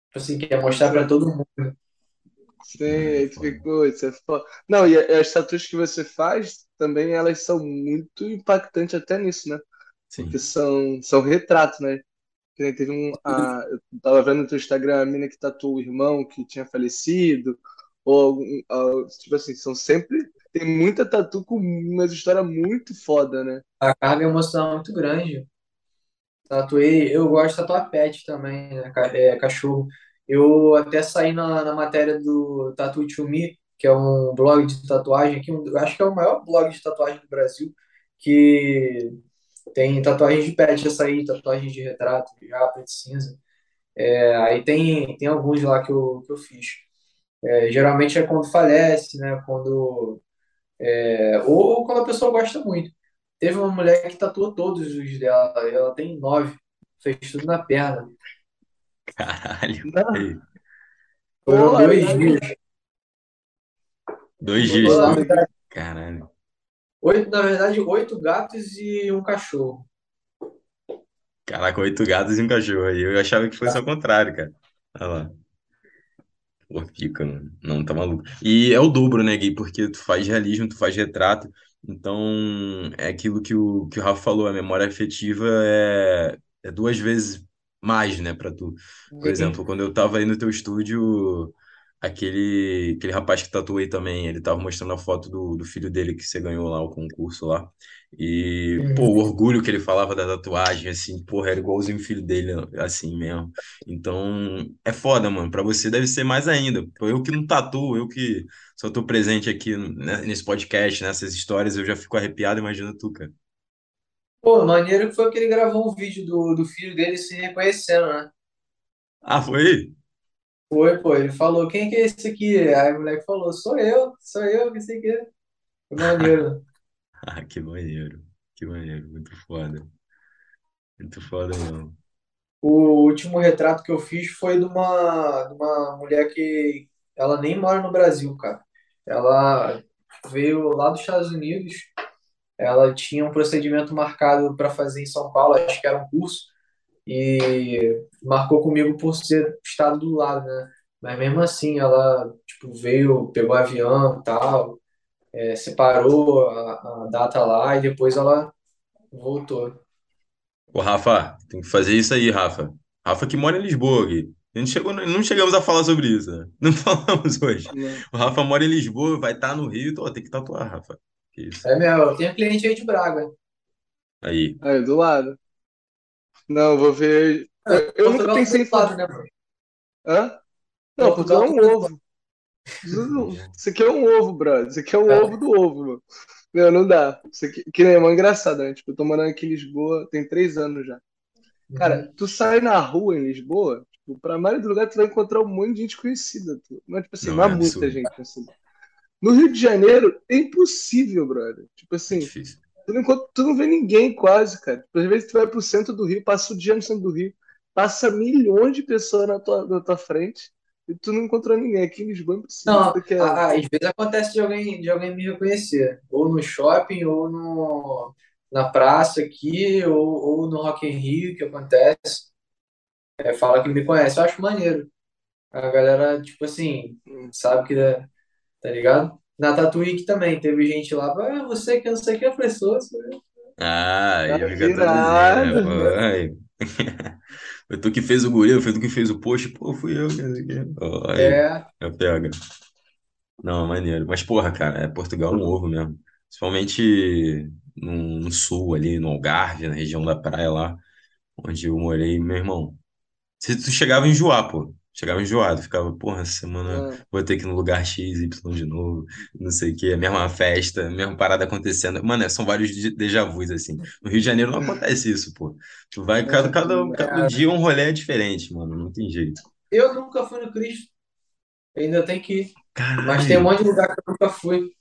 Tipo assim, quer mostrar pra todo mundo. Sim, É, aí tu foda. fica, "Pô, isso é foda. Não, e as tatuas que você faz também, elas são muito impactantes até nisso, né? Sim. porque são, são retratos, né? Teve um. A, eu tava vendo no teu Instagram a mina que tatuou o irmão que tinha falecido, ou algum, a- tipo assim, são sempre. Tem muita tatu com umas histórias muito foda, né? A carga emocional é muito grande. Tatuei, eu gosto de tatuar pet também, né? é, cachorro. Eu até saí na, na matéria do Tattoo to Me, que é um blog de tatuagem aqui, um- acho que é o maior blog de tatuagem do Brasil, que tem tatuagens de pet, açaí, tatuagens de retrato, de japa, de cinza. É, aí tem, tem alguns lá que eu, que eu fiz. É, geralmente é quando falece, né? Quando, é, ou, ou quando a pessoa gosta muito. Teve uma mulher que tatuou todos os dela, ela tem nove, fez tudo na perna. [LAUGHS] Caralho. Não. Foram Pô, dois aí- dias. dois dias. né? Caralho. Oito, na verdade, oito gatos e um cachorro. Caraca, oito gatos e um cachorro aí. Eu achava que fosse ao contrário, cara. Olha lá. Pô, pica, mano. Não, tá maluco. E é o dobro, né, Gui? Porque tu faz realismo, tu faz retrato. Então, é aquilo que o, que o Rafa falou, a memória afetiva é, é duas vezes mais, né, pra tu. Por exemplo, quando eu tava aí no teu estúdio, aquele, aquele rapaz que tatuou aí também, ele tava mostrando a foto do, do filho dele que você ganhou lá, o concurso lá. E, Uhum. pô, o orgulho que ele falava da tatuagem, assim, porra, era igualzinho o filho dele, assim mesmo. Então, é foda, mano. Pra você deve ser mais ainda. Eu que não tatuo, eu que só tô presente aqui né, nesse podcast, nessas histórias, eu já fico arrepiado, imagina tu, cara. Pô, maneiro que foi que ele gravou um vídeo do, do filho dele se reconhecendo, né? Ah, foi? Foi, pô, ele falou, quem que é esse aqui? Aí o moleque falou, sou eu, sou eu, que sei. Foi maneiro. [LAUGHS] Ah, que maneiro. Que maneiro. Muito foda. Muito foda mesmo. O último retrato que eu fiz foi de uma, de uma mulher que ela nem mora no Brasil, cara. Ela veio lá dos Estados Unidos, ela tinha um procedimento marcado para fazer em São Paulo, acho que era um curso, e marcou comigo por ser estado do lado, né? Mas mesmo assim, ela tipo, veio, pegou avião e tal, é, separou a, a data lá e depois ela voltou. Ô, Rafa, tem que fazer isso aí, Rafa. Rafa que mora em Lisboa, Gui. A gente chegou, não chegamos a falar sobre isso, né? [LAUGHS] Não falamos hoje. Não. O Rafa mora em Lisboa, vai estar no Rio, então ó, tem que tatuar, Rafa. Que isso. É meu, eu tenho cliente aí de Braga. Aí. Aí, do lado. Não, vou ver. Eu, eu nunca pensei em fazer. né, mano? Hã? Não, Portugal Portugal é um ovo. Isso aqui é um ovo, brother. Isso aqui é o É. ovo do ovo, mano. Não, não dá. Isso aqui, que nem é mó engraçado, né? Tipo, eu tô morando aqui em Lisboa tem três anos já. Cara, tu sai na rua em Lisboa, tipo, pra maioria do lugar tu vai encontrar um monte de gente conhecida. Tu. Mas, tipo assim, Não, não é muita absurdo. gente assim. No Rio de Janeiro, é impossível, brother. Tipo É assim, difícil. tu não, tu não vê ninguém quase, cara. Tipo, Às vezes tu vai pro centro do Rio, passa o dia no centro do Rio, passa milhões de pessoas na tua, na tua frente e tu não encontrou ninguém. Aqui em Lisboa é impossível. Não, porque é- a- a- às vezes acontece de alguém, de alguém me reconhecer, ou no shopping, ou no, na praça aqui, ou, ou no Rock in Rio, que acontece. É, fala que me conhece, eu acho maneiro. A galera, tipo assim, sabe que, é- tá ligado? Na Tatuíque também, teve gente lá, ah, você que eu não sei o que, eu falei, sou, sou eu. Ah, aí Ah, fica irado. todo né? [LAUGHS] Foi tu que fez o gorila, foi tu que fez o post, pô, fui eu. que não sei o quê. Ó, aí, É, já pega. Não, maneiro. Mas, porra, cara, é Portugal é um ovo mesmo. Principalmente no, no sul, ali, no Algarve, na região da praia lá, onde eu morei, meu irmão. Se tu chegava a enjoar, pô. Chegava enjoado, ficava, porra, essa semana Ah, vou ter que ir no lugar X, Y de novo, não sei o quê, a mesma festa, a mesma parada acontecendo. Mano, é, são vários déjà vus, assim. No Rio de Janeiro não acontece isso, pô. Tu vai, cada, cada, cada dia um rolê é diferente, mano, não tem jeito. eu nunca fui no Cristo, ainda tem que ir, mas tem um Caralho. monte de lugar que eu nunca fui.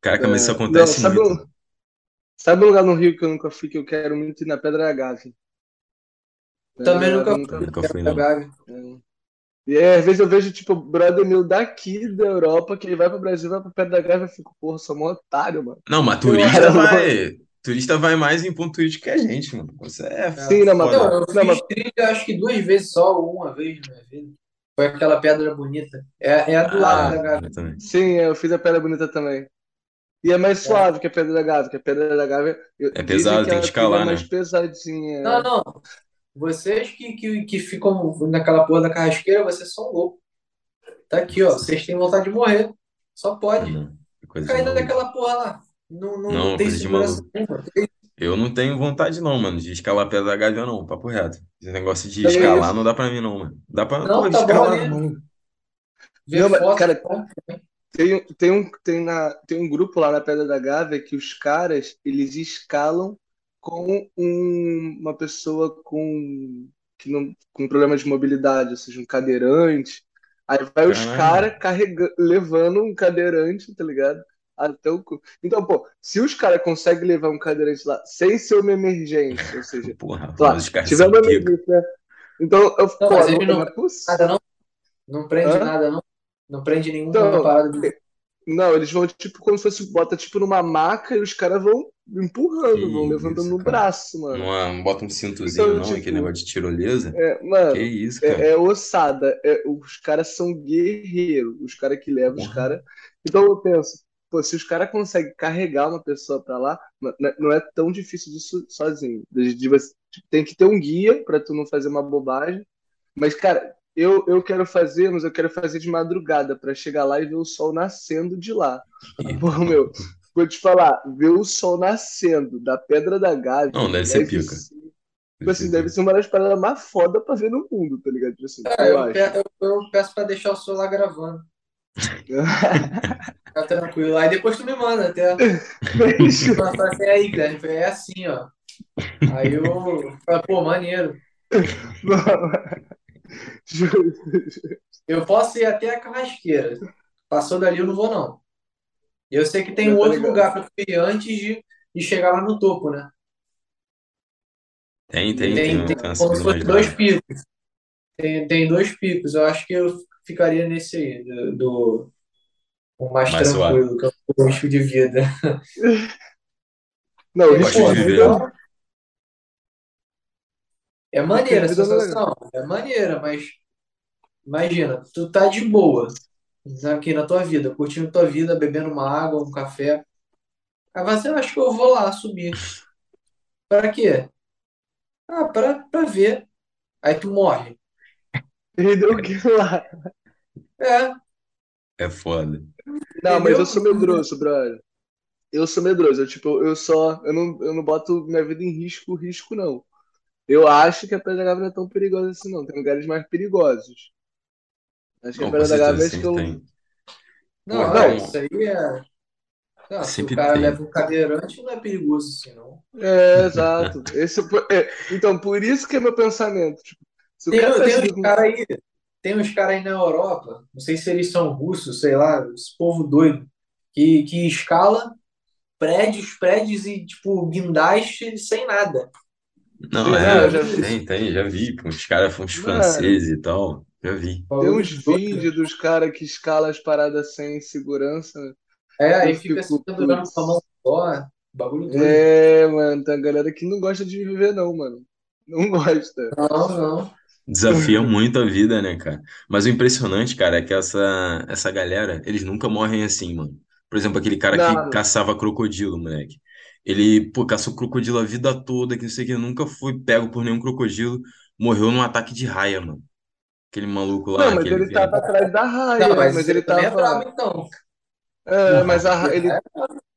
Caraca, mas isso é. Não, acontece sabe muito. um, sabe um lugar no Rio que eu nunca fui que eu quero muito ir na Pedra da Gávea? Também Gávea nunca nunca Nunca fui, Pedra não. É. E aí, às vezes eu vejo, tipo, brother meu daqui da Europa, que ele vai pro Brasil, vai pra Pedra da Gávea, eu fico, porra, sou mó otário, mano. Não, mas turista vai. Turista vai mais em ponto turístico que a gente, mano. Você é Sim, não, mas, Não, eu não, mas fiz trilha acho que duas vezes só, ou uma vez na minha vida. Foi aquela pedra bonita. É, é a do lado Ah, da Gávea. eu sim, eu fiz a Pedra Bonita também. E é mais É. suave que a Pedra da Gávea, que a Pedra da Gávea eu- É pesado, tem a que trilha é escalar, mais né? pesadinha. Não, não. Vocês que, que, que ficam naquela porra da carrasqueira, vocês são loucos. Tá aqui, ó. Vocês têm vontade de morrer. Só pode. Não, é Cair naquela porra lá. Não, não, Não, não tem segurança nenhuma. Eu não tenho vontade, não, mano, de escalar a Pedra da Gávea, não, papo reto. Esse negócio de escalar não dá pra mim, não, mano. Dá pra, Não, pô, tá bom escalar, não. Ver Não, foto, cara, bom. Tem, tem, um, tem, na, tem um grupo lá na Pedra da Gávea que os caras, eles escalam com um- uma pessoa com, que não, com problema de mobilidade, ou seja, um cadeirante. Aí vai os Caralho. caras carregando, levando um cadeirante, tá ligado? Até o cu. Então, pô, se os caras conseguem levar um cadeirante lá sem ser uma emergência, ou seja, [LAUGHS] Porra, lá, os tiver uma emergência, então, eu, Não, pô, não, não- não é não? Não prende Hã? nada, não? Não prende nenhuma Então, parada do. Não, eles vão tipo como se fosse bota tipo numa maca e os caras vão empurrando, vão Que levantando isso, no braço, mano. Não, é- não bota um cintozinho, Então, não, tipo, aquele negócio de tirolesa. É, Que mano, isso, cara. é, é ossada. É, os caras são guerreiros, os caras que levam os caras. Então eu penso, pô, se os caras conseguem carregar uma pessoa pra lá, não é- é tão difícil disso sozinho. De- de você- tem que ter um guia pra tu não fazer uma bobagem. Mas, cara, eu, eu quero fazer, mas eu quero fazer de madrugada pra chegar lá e ver o sol nascendo de lá. [LAUGHS] Pô, meu, vou te falar, ver o sol nascendo da Pedra da Gávea Não, deve ser pica. ser- Tipo assim, deve ser uma das paradas mais foda pra ver no mundo, tá ligado? Tipo assim, Cara, eu eu, pe- eu- peço pra deixar o celular gravando. [LAUGHS] Fica tranquilo. Aí depois tu me manda até. [LAUGHS] Frase aí, Guilherme. É assim, ó. Aí eu pô, maneiro. [LAUGHS] Eu posso ir até a carrasqueira. Passou dali, eu não vou, não. E eu sei que tem um tá outro lugar pra tu ir antes de, de chegar lá no topo, né? Tem, tem, Tem, tem, tem como se fosse dois picos. Tem, tem dois picos. Eu acho que eu ficaria nesse aí, do, do o mais Mais suave. tranquilo, que é o risco de vida. [LAUGHS] Não, risco de vida. viver. É maneira a é sensação. É maneira, mas imagina, tu tá de boa aqui na tua vida, curtindo tua vida, bebendo uma água, um café. Aí você acha que eu vou lá subir. Para quê? Ah, para para ver. Aí tu morre. Perdeu o que lá? É, É foda. Não, mas eu sou medroso, brother. Eu sou medroso. Eu, tipo, eu só. Eu não, eu não boto minha vida em risco, risco, não. Eu acho que a Pedra Gávea não é tão perigosa assim, não. Tem lugares mais perigosos. Acho que a Pedra da acho que eu. tem. não, Pô, não. é, isso aí é. Não, se o cara tem. leva um cadeirante, não é perigoso assim, não. É, exato. [LAUGHS] Esse, é, então, por isso que é meu pensamento. Tipo, se o Tem, cara tem uns com- caras aí, tem uns caras aí na Europa, não sei se eles são russos, sei lá, esse povo doido, que, que escala prédios, prédios e, tipo, guindaste sem nada. Não, é, eu já vi. tem, tem, já vi. Os caras, uns franceses e tal. Já vi. Tem uns vídeos dos caras que escalam as paradas sem segurança. É, aí Eu fica se fico, pendurando putz. com a mão só, bagulho doido. É, mano, tem a galera que não gosta de viver, não, mano. Não gosta. Não, não. Desafia muito a vida, né, cara? Mas o impressionante, cara, é que essa, essa galera, eles nunca morrem assim, mano. Por exemplo, aquele cara que Não. caçava crocodilo, moleque. Ele, pô, caçou crocodilo a vida toda, que não sei o que, nunca foi pego por nenhum crocodilo. Morreu num ataque de raia, mano. Aquele maluco lá, Não, mas aquele ele que- tava atrás da raia, Não, mas, mas ele é tava. então. É, mas a É, ele,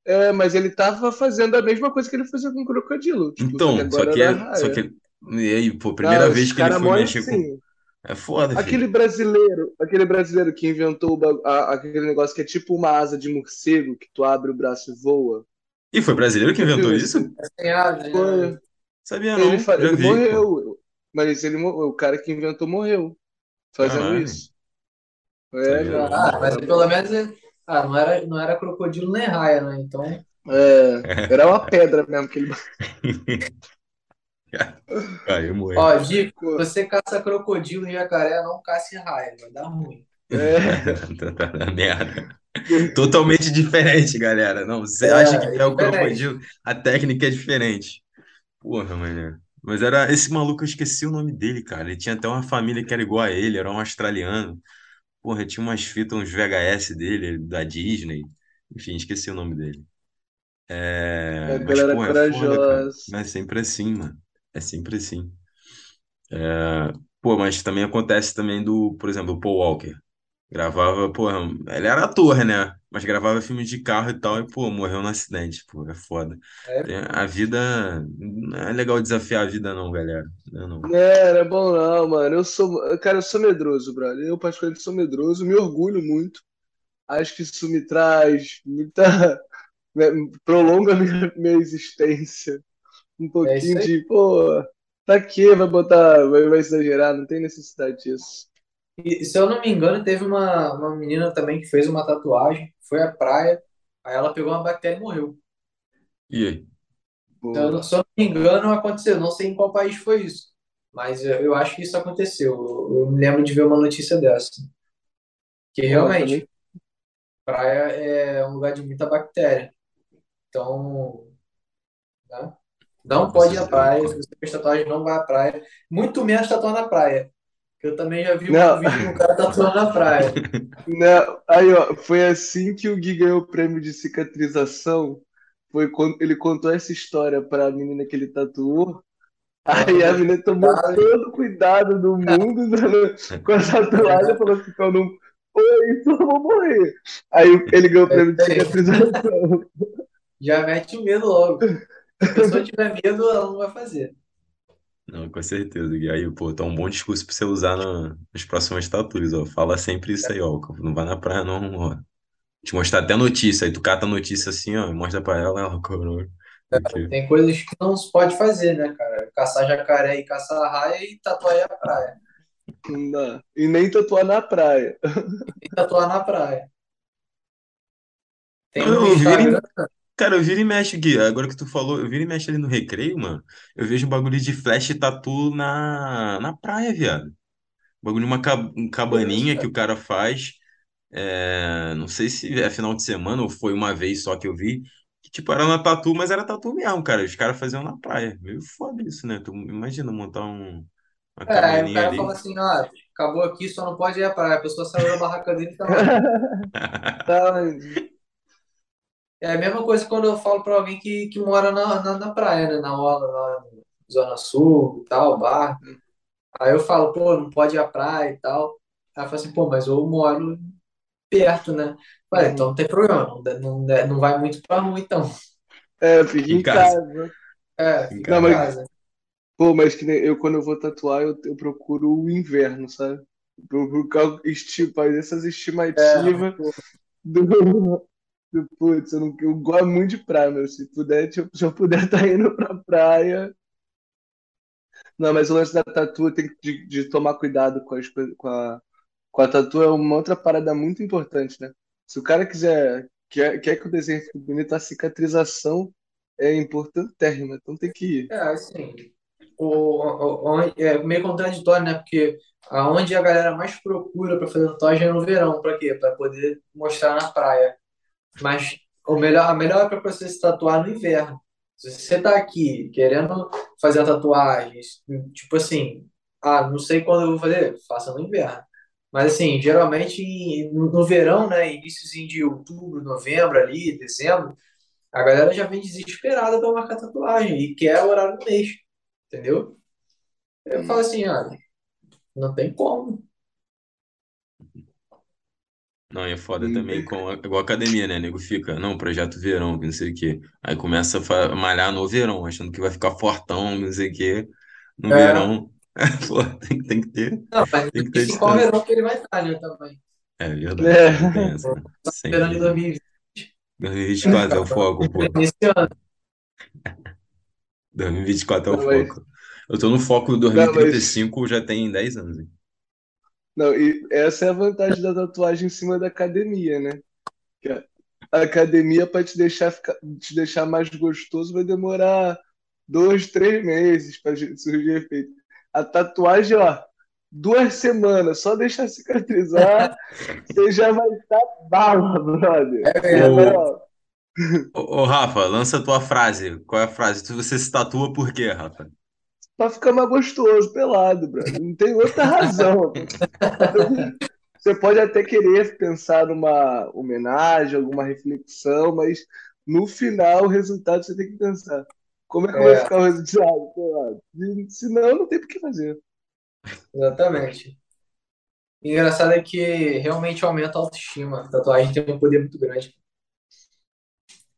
é, mas ele tava fazendo a mesma coisa que ele fazia com o crocodilo. Tipo, Então, só que é, só que, e aí, pô, primeira Ah, vez que ele foi mexer com... assim. É foda, filho. Aquele brasileiro, aquele brasileiro que inventou a- aquele negócio que é tipo uma asa de morcego, que tu abre o braço e voa. Ih, foi brasileiro que inventou isso? É né? Foi. Sabia não, Ele, já ele vi, pô. morreu, mas ele, o cara que inventou morreu fazendo Caralho. isso. É, não. não. Ah, mas pelo menos é- ah, não era, não era crocodilo nem raia, né? Então, É, era uma pedra mesmo que ele. [LAUGHS] Caiu, morreu. ó, Dico, você caça crocodilo e jacaré, não caça raia, vai dar ruim. É, [LAUGHS] Tá, tá na merda. Totalmente diferente, galera. Não, você É, acha que é o diferente. crocodilo, a técnica é diferente. Porra, mano. Mas era esse maluco, eu esqueci o nome dele, cara. Ele tinha até uma família que era igual a ele, era um australiano. Porra, tinha umas fitas, uns VHS dele, da Disney. Enfim, esqueci o nome dele. É, A mas, galera pô, é foda, cara. corajosa. É sempre assim, mano. É sempre assim. É, pô, mas também acontece também do, por exemplo, o Paul Walker. Gravava, pô, ele era ator, né? Mas gravava filmes de carro e tal, e, pô, morreu no acidente, pô, é foda. É, A vida. Não é legal desafiar a vida, não, galera. Não, é não. Não era bom não, mano. Eu sou, cara, eu sou medroso, brother. Eu particularmente sou medroso, me orgulho muito. Acho que isso me traz muita, [LAUGHS] me- prolonga a minha, minha existência. Um é pouquinho aí. de, pô, pra que vai botar, vai, vai exagerar? Não tem necessidade disso. E se eu não me engano, teve uma, uma menina também que fez uma tatuagem, foi à praia, aí ela pegou uma bactéria e morreu. E aí? Então, se eu não me engano, aconteceu. Não sei em qual país foi isso, mas eu, eu acho que isso aconteceu. Eu, eu me lembro de ver uma notícia dessa. Que pô, realmente, praia é um lugar de muita bactéria. Então, né? Não Com pode ir à certeza. praia. Se você fez tatuagem, não vai à praia. Muito menos tatuar na praia. Eu também já vi um Não, vídeo de um cara tatuando na praia. [LAUGHS] não, aí, ó, foi assim que o Gui ganhou o prêmio de cicatrização. Foi quando ele contou essa história pra menina que ele tatuou. Aí a menina tomou todo o cuidado do mundo [LAUGHS] com essa tatuagem, falou assim, eu não, oi, isso eu vou morrer. Aí ele ganhou o É prêmio de cicatrização. Já mete o medo logo. Se a pessoa tiver medo, ela não vai fazer. Não, com certeza. E aí, pô, tá um bom discurso pra você usar no, nas próximas tatuas, ó. Fala sempre isso aí, ó. Não vai na praia, não, ó. Te mostrar até notícia. Aí tu cata a notícia assim, ó, e mostra pra ela, ela, caralho. Aqui. Tem coisas que não se pode fazer, né, cara? Caçar jacaré e caçar raia e tatuar aí a praia. Não dá. E nem tatuar na praia. E tatuar na praia. Tem um Instagram. Cara, eu viro e mexo, Gui. Agora que tu falou, eu viro e mexo ali no recreio, mano. Eu vejo um bagulho de flash e tatu na, na praia, viado. Bagulho, uma ca- um cabaninha que o cara faz. É, não sei se é final de semana ou foi uma vez só que eu vi. Que, tipo, era na tatu, mas era tatu mesmo, cara. Os caras faziam na praia. Meio foda isso, né? Tu imagina montar um, uma É, aí o cabaninha cara fala ali. assim, ah, acabou aqui, só não pode ir à praia. A pessoa saiu da barraca dele e [LAUGHS] tá lá. Tá, É a mesma coisa quando eu falo pra alguém que, que mora na, na, na praia, né? Na orla, na Zona Sul e tal, bar. Aí eu falo, pô, não pode ir à praia e tal. Aí fala assim, pô, mas eu moro perto, né? Falei, então não tem problema, não, não, não vai muito pra rua, então. é, fica Em em casa. casa. É, Em fica Não, em mas, casa. pô, mas que nem eu, quando eu vou tatuar, eu, eu procuro o inverno, sabe? Eu procuro esti- fazer essas É, estimativas do, do putz, eu, não, eu gosto muito de praia, meu. Se puder, se eu, puder estar [LAUGHS] indo pra praia. Não, mas o lance da tatu tem que de, de tomar cuidado com as com a, com a tatu é uma outra parada muito importante, né? Se o cara quiser, quer, quer que o desenho fique bonito, a cicatrização é importantérrima, então tem que ir. é assim, o, o, o- é meio contraditório, né? Porque aonde a galera mais procura pra fazer tatuagem é no verão, pra quê? Pra poder mostrar na praia. Mas o melhor, a melhor época para você se tatuar no inverno. Se você tá aqui querendo fazer a tatuagem, tipo assim, ah, não sei quando eu vou fazer, faça no inverno. Mas assim, geralmente no, verão, né, iníciozinho de outubro, novembro ali, dezembro, a galera já vem desesperada para marcar tatuagem e quer o horário do mês, entendeu? Eu falo Hum, assim, ah, não tem como. Não, e é foda hum, também, com, a- igual academia, né? Nego fica, não, projeto verão, que não sei o quê. Aí começa a malhar no verão, achando que vai ficar fortão, não sei o quê. No É, verão, [LAUGHS] pô, tem, tem que ter, não, mas tem que ter qual verão que ele vai estar, né, também. É verdade, também tem é, essa, né? Esperando em Sempre. 2020, 2024 é o foco, pô. [LAUGHS] nesse ano. 2024 é o foco. Eu tô no foco não, mas 2035, já tem 10 anos, hein? Não, e essa é a vantagem da tatuagem em cima da academia, né? Que a academia para te deixar ficar, te deixar mais gostoso vai demorar dois, três meses para surgir efeito. A tatuagem, ó, duas semanas, só deixar cicatrizar, [LAUGHS] você já vai estar bala, brother. É ó, Ô, ô, Rafa, lança a tua frase. Qual é a frase? Você se tatua por quê, Rafa? Pra ficar mais gostoso, pelado, brother. Não tem outra razão. [LAUGHS] você pode até querer pensar numa homenagem, alguma reflexão, mas no final o resultado você tem que pensar. Como é que vai É, ficar o resultado? Sei lá. Se não, não tem por que fazer. exatamente. Engraçado é que realmente aumenta a autoestima. A tatuagem tem um poder muito grande.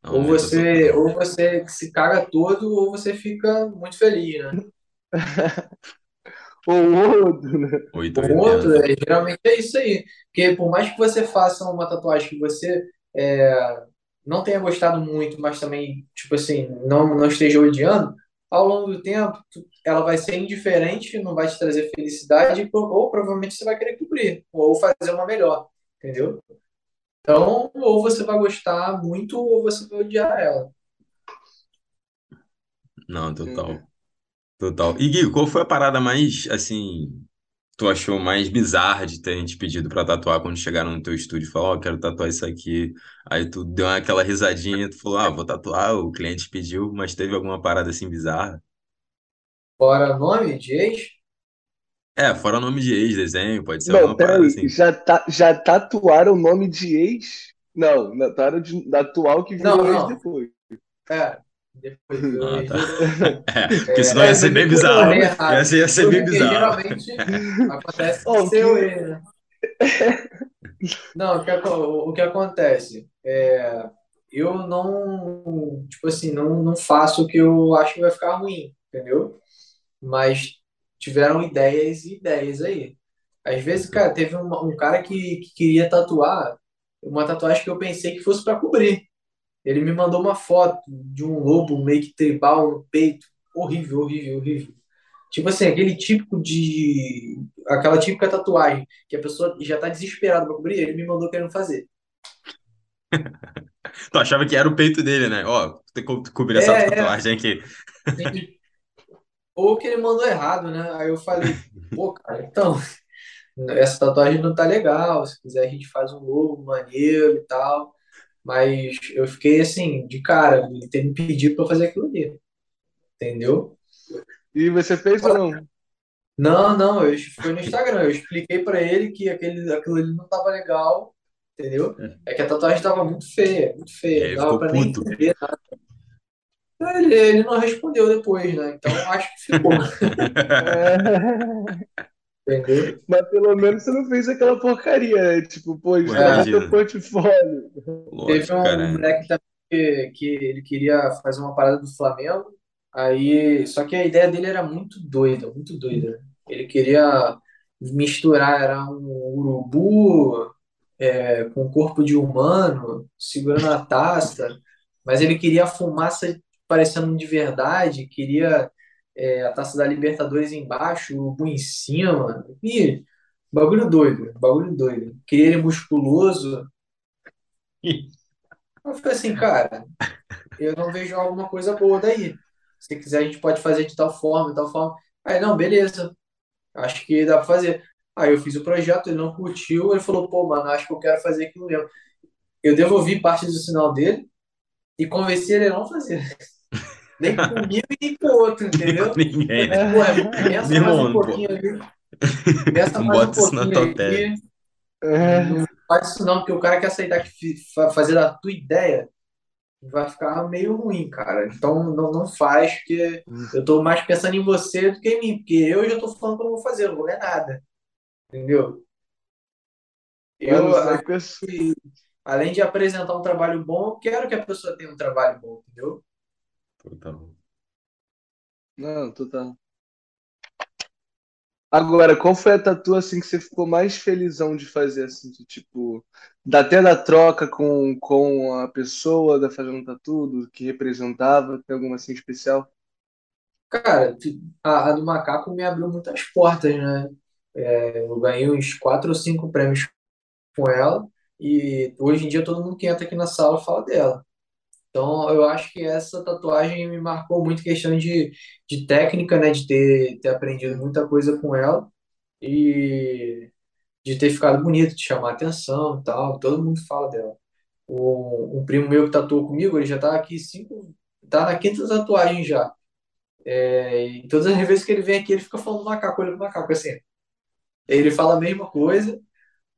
Ou você, ou você se caga todo, ou você fica muito feliz, né? [LAUGHS] Ou outro, né? Oito O outro, é, geralmente é isso aí. Porque por mais que você faça uma tatuagem que você é, não tenha gostado muito, mas também, tipo assim, não, não esteja odiando, ao longo do tempo, tu- ela vai ser indiferente, não vai te trazer felicidade, ou provavelmente você vai querer cobrir, ou fazer uma melhor, entendeu? Então, ou você vai gostar muito, ou você vai odiar ela. Não, total. Total. E Gui, qual foi a parada mais, assim, tu achou mais bizarra de terem te pedido pra tatuar quando chegaram no teu estúdio e falaram, ó, quero tatuar isso aqui. Aí tu deu aquela risadinha, tu falou, ah, vou tatuar, o cliente pediu, mas teve alguma parada assim bizarra? Fora nome de ex? É, fora nome de ex-desenho, pode ser Não, alguma parada peraí. assim. Já, tá, já tatuaram o nome de ex? Não, não, tatuaram de, da atual que Não, virou ex não. depois. É, depois Ah, ex tá. depois. [LAUGHS] É, porque É, senão ia É, ser bem bizarro. bem. Ia ser, ia ser bem bizarro. geralmente acontece Ó, de o ser o que. [LAUGHS] né? Não, o que, o que acontece? É, eu não, tipo assim, não, não faço o que eu acho que vai ficar ruim, entendeu? Mas tiveram ideias e ideias aí. Às vezes, cara, teve um, um cara que, que queria tatuar uma tatuagem que eu pensei que fosse para cobrir. Ele me mandou uma foto de um lobo meio que tribal no peito. Horrível, horrível, horrível. Tipo assim, aquele típico de. Aquela típica tatuagem que a pessoa já tá desesperada pra cobrir, ele me mandou querendo fazer. [LAUGHS] Tu achava que era o peito dele, né? Ó, tem que co- cobrir essa É, é. tatuagem aqui. Ou que ele mandou errado, né? Aí eu falei, [LAUGHS] pô, cara, então, essa tatuagem não tá legal. Se quiser, a gente faz um logo maneiro e tal. Mas eu fiquei assim, de cara, ele ter me pedido pra fazer aquilo ali, entendeu? E você fez ou não? Não, não, eu, foi no Instagram. Eu expliquei pra ele que aquele, aquilo ali não tava legal, entendeu? É que a tatuagem tava muito feia, muito feia. Não dava pra nem puto. entender nada. Ele, ele não respondeu depois, né? Então acho que ficou, [LAUGHS] [LAUGHS] É. entendeu? Mas pelo menos você não fez aquela porcaria, né? Tipo, pô, É, teu portfólio. teve Lógico, um cara. moleque também que, que ele queria fazer uma parada do Flamengo, aí, só que a ideia dele era muito doida, muito doida. Ele queria misturar, era um urubu é, com corpo de humano, segurando a taça, mas ele queria a fumaça parecendo de verdade, queria é, a taça da Libertadores embaixo, o urubu em cima. Ih, bagulho doido, bagulho doido. Queria ele musculoso. [LAUGHS] Eu falei assim, cara, eu não vejo alguma coisa boa daí. Se quiser, a gente pode fazer de tal forma, de tal forma. Aí, não, beleza, acho que dá pra fazer. Aí eu fiz o projeto, ele não curtiu, ele falou, pô, mano, acho que eu quero fazer aquilo mesmo. Eu devolvi parte do sinal dele e convenci ele a não fazer. Nem comigo e nem com o outro, Nem entendeu? com [LAUGHS] ninguém, né? Pô, é, pensa Meu mais um irmão, pô. pouquinho ali, pensa Não mais um bota isso na pouquinho tua aí. pele. É. Não faz isso não, porque o cara quer aceitar que fazer da tua ideia vai ficar meio ruim, cara. Então não, não faz, porque eu tô mais pensando em você do que em mim, porque eu já tô falando que eu não vou fazer, eu não vou ganhar nada, entendeu? Eu, isso aí a- pessoa. além de apresentar um trabalho bom, eu quero que a pessoa tenha um trabalho bom, entendeu? Total. Não, total. Agora, qual foi a tatu assim que você ficou mais felizão de fazer assim, de, tipo, da- até da troca com, com a pessoa da fazendo tatu, do que representava, tem alguma assim especial? Cara, tu- a, a do macaco me abriu muitas portas, né? É, eu ganhei uns quatro ou cinco prêmios com ela e hoje em dia todo mundo que entra aqui na sala fala dela. Então, eu acho que essa tatuagem me marcou muito questão de, de técnica, né? De ter, ter aprendido muita coisa com ela e de ter ficado bonito, de chamar atenção e tal. Todo mundo fala dela. O, um primo meu que tatuou comigo, ele já tá aqui cinco, tá na quinta tatuagem já. É, e todas as vezes que ele vem aqui, ele fica falando macaco, olha pro macaco assim. Ele fala a mesma coisa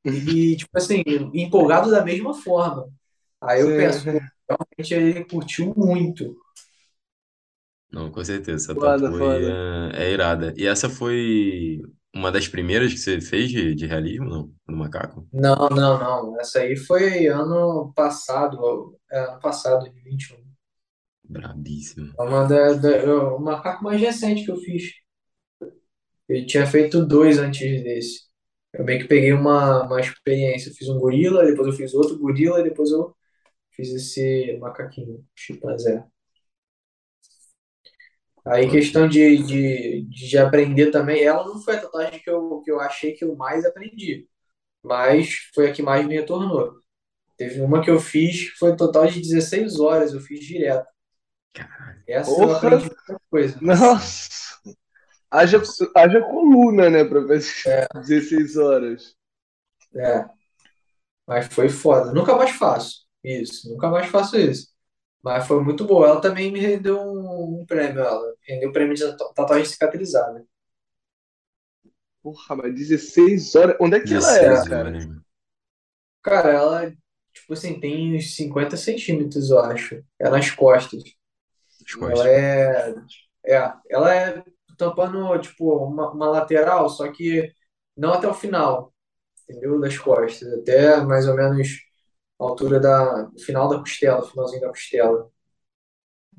e, tipo assim, empolgado da mesma forma. Aí eu penso, Sim. realmente ele curtiu muito. Não, com certeza, essa Foda, tatu aí foda. é, é irada. E essa foi uma das primeiras que você fez de, de realismo, não? No macaco? Não, não, não. Essa aí foi ano passado, é, ano passado, de 21. Brabíssimo. É uma da, da, o macaco mais recente que eu fiz. Eu tinha feito dois antes desse. Eu meio que peguei uma, uma experiência. Eu fiz um gorila, depois eu fiz outro gorila, e depois eu fiz esse macaquinho, chimpanzé. Aí, questão de, de, de aprender também. Ela não foi a tatuagem que eu, que eu achei que eu mais aprendi, mas foi a que mais me retornou. Teve uma que eu fiz, que foi um total de 16 horas, eu fiz direto. caralho. Essa eu Porra! aprendi muita coisa. Nossa! Haja, haja coluna, né, pra fazer É, 16 horas. é, mas foi foda. Nunca mais faço isso, nunca mais faço isso. Mas foi muito boa. Ela também me rendeu um, um prêmio, ela. Rendeu o prêmio de tatu- tatuagem cicatrizada. Porra, mas 16 horas. Onde é que ela era, 16 cara? mano. Cara, ela, tipo assim, tem uns 50 centímetros, eu acho. É nas costas. As Ela costas. é, é, ela é tampando, tipo, uma, uma lateral, só que não até o final, entendeu? Das costas, até mais ou menos altura da, do final da costela, finalzinho da costela.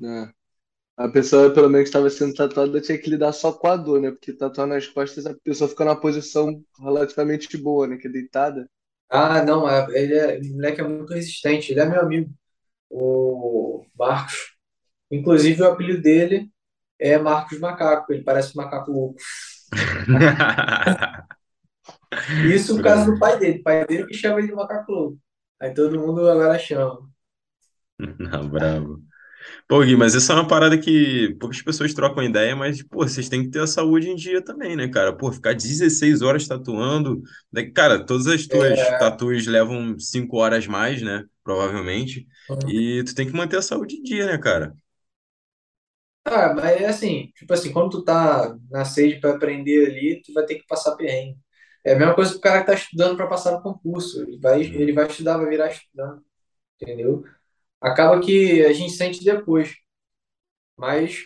É. A pessoa, pelo menos, estava sendo tatuada, tinha que lidar só com a dor, né? Porque tatuar nas costas, a pessoa fica numa posição relativamente boa, né? Que é deitada. Ah, não, é- ele é, o moleque é muito resistente, ele é meu amigo, o Marcos. Inclusive, o apelido dele é Marcos Macaco, ele parece um macaco louco. [LAUGHS] Isso por causa do pai dele, o pai dele que chama ele de macaco louco. Aí todo mundo agora chama. Não, [LAUGHS] bravo. Pô, Gui, mas essa é uma parada que poucas pessoas trocam ideia, mas, pô, vocês têm que ter a saúde em dia também, né, cara? Pô, ficar 16 horas tatuando. né? Cara, todas as tuas tatuas levam 5 horas mais, né? Provavelmente. E tu tem que manter a saúde em dia, né, cara? Ah, mas é assim, tipo assim, quando tu tá na sede para aprender ali, tu vai ter que passar perrengue. É a mesma coisa que o cara que tá estudando para passar no concurso. Ele vai, ele vai estudar, vai virar estudante, entendeu? Acaba que a gente sente depois, mas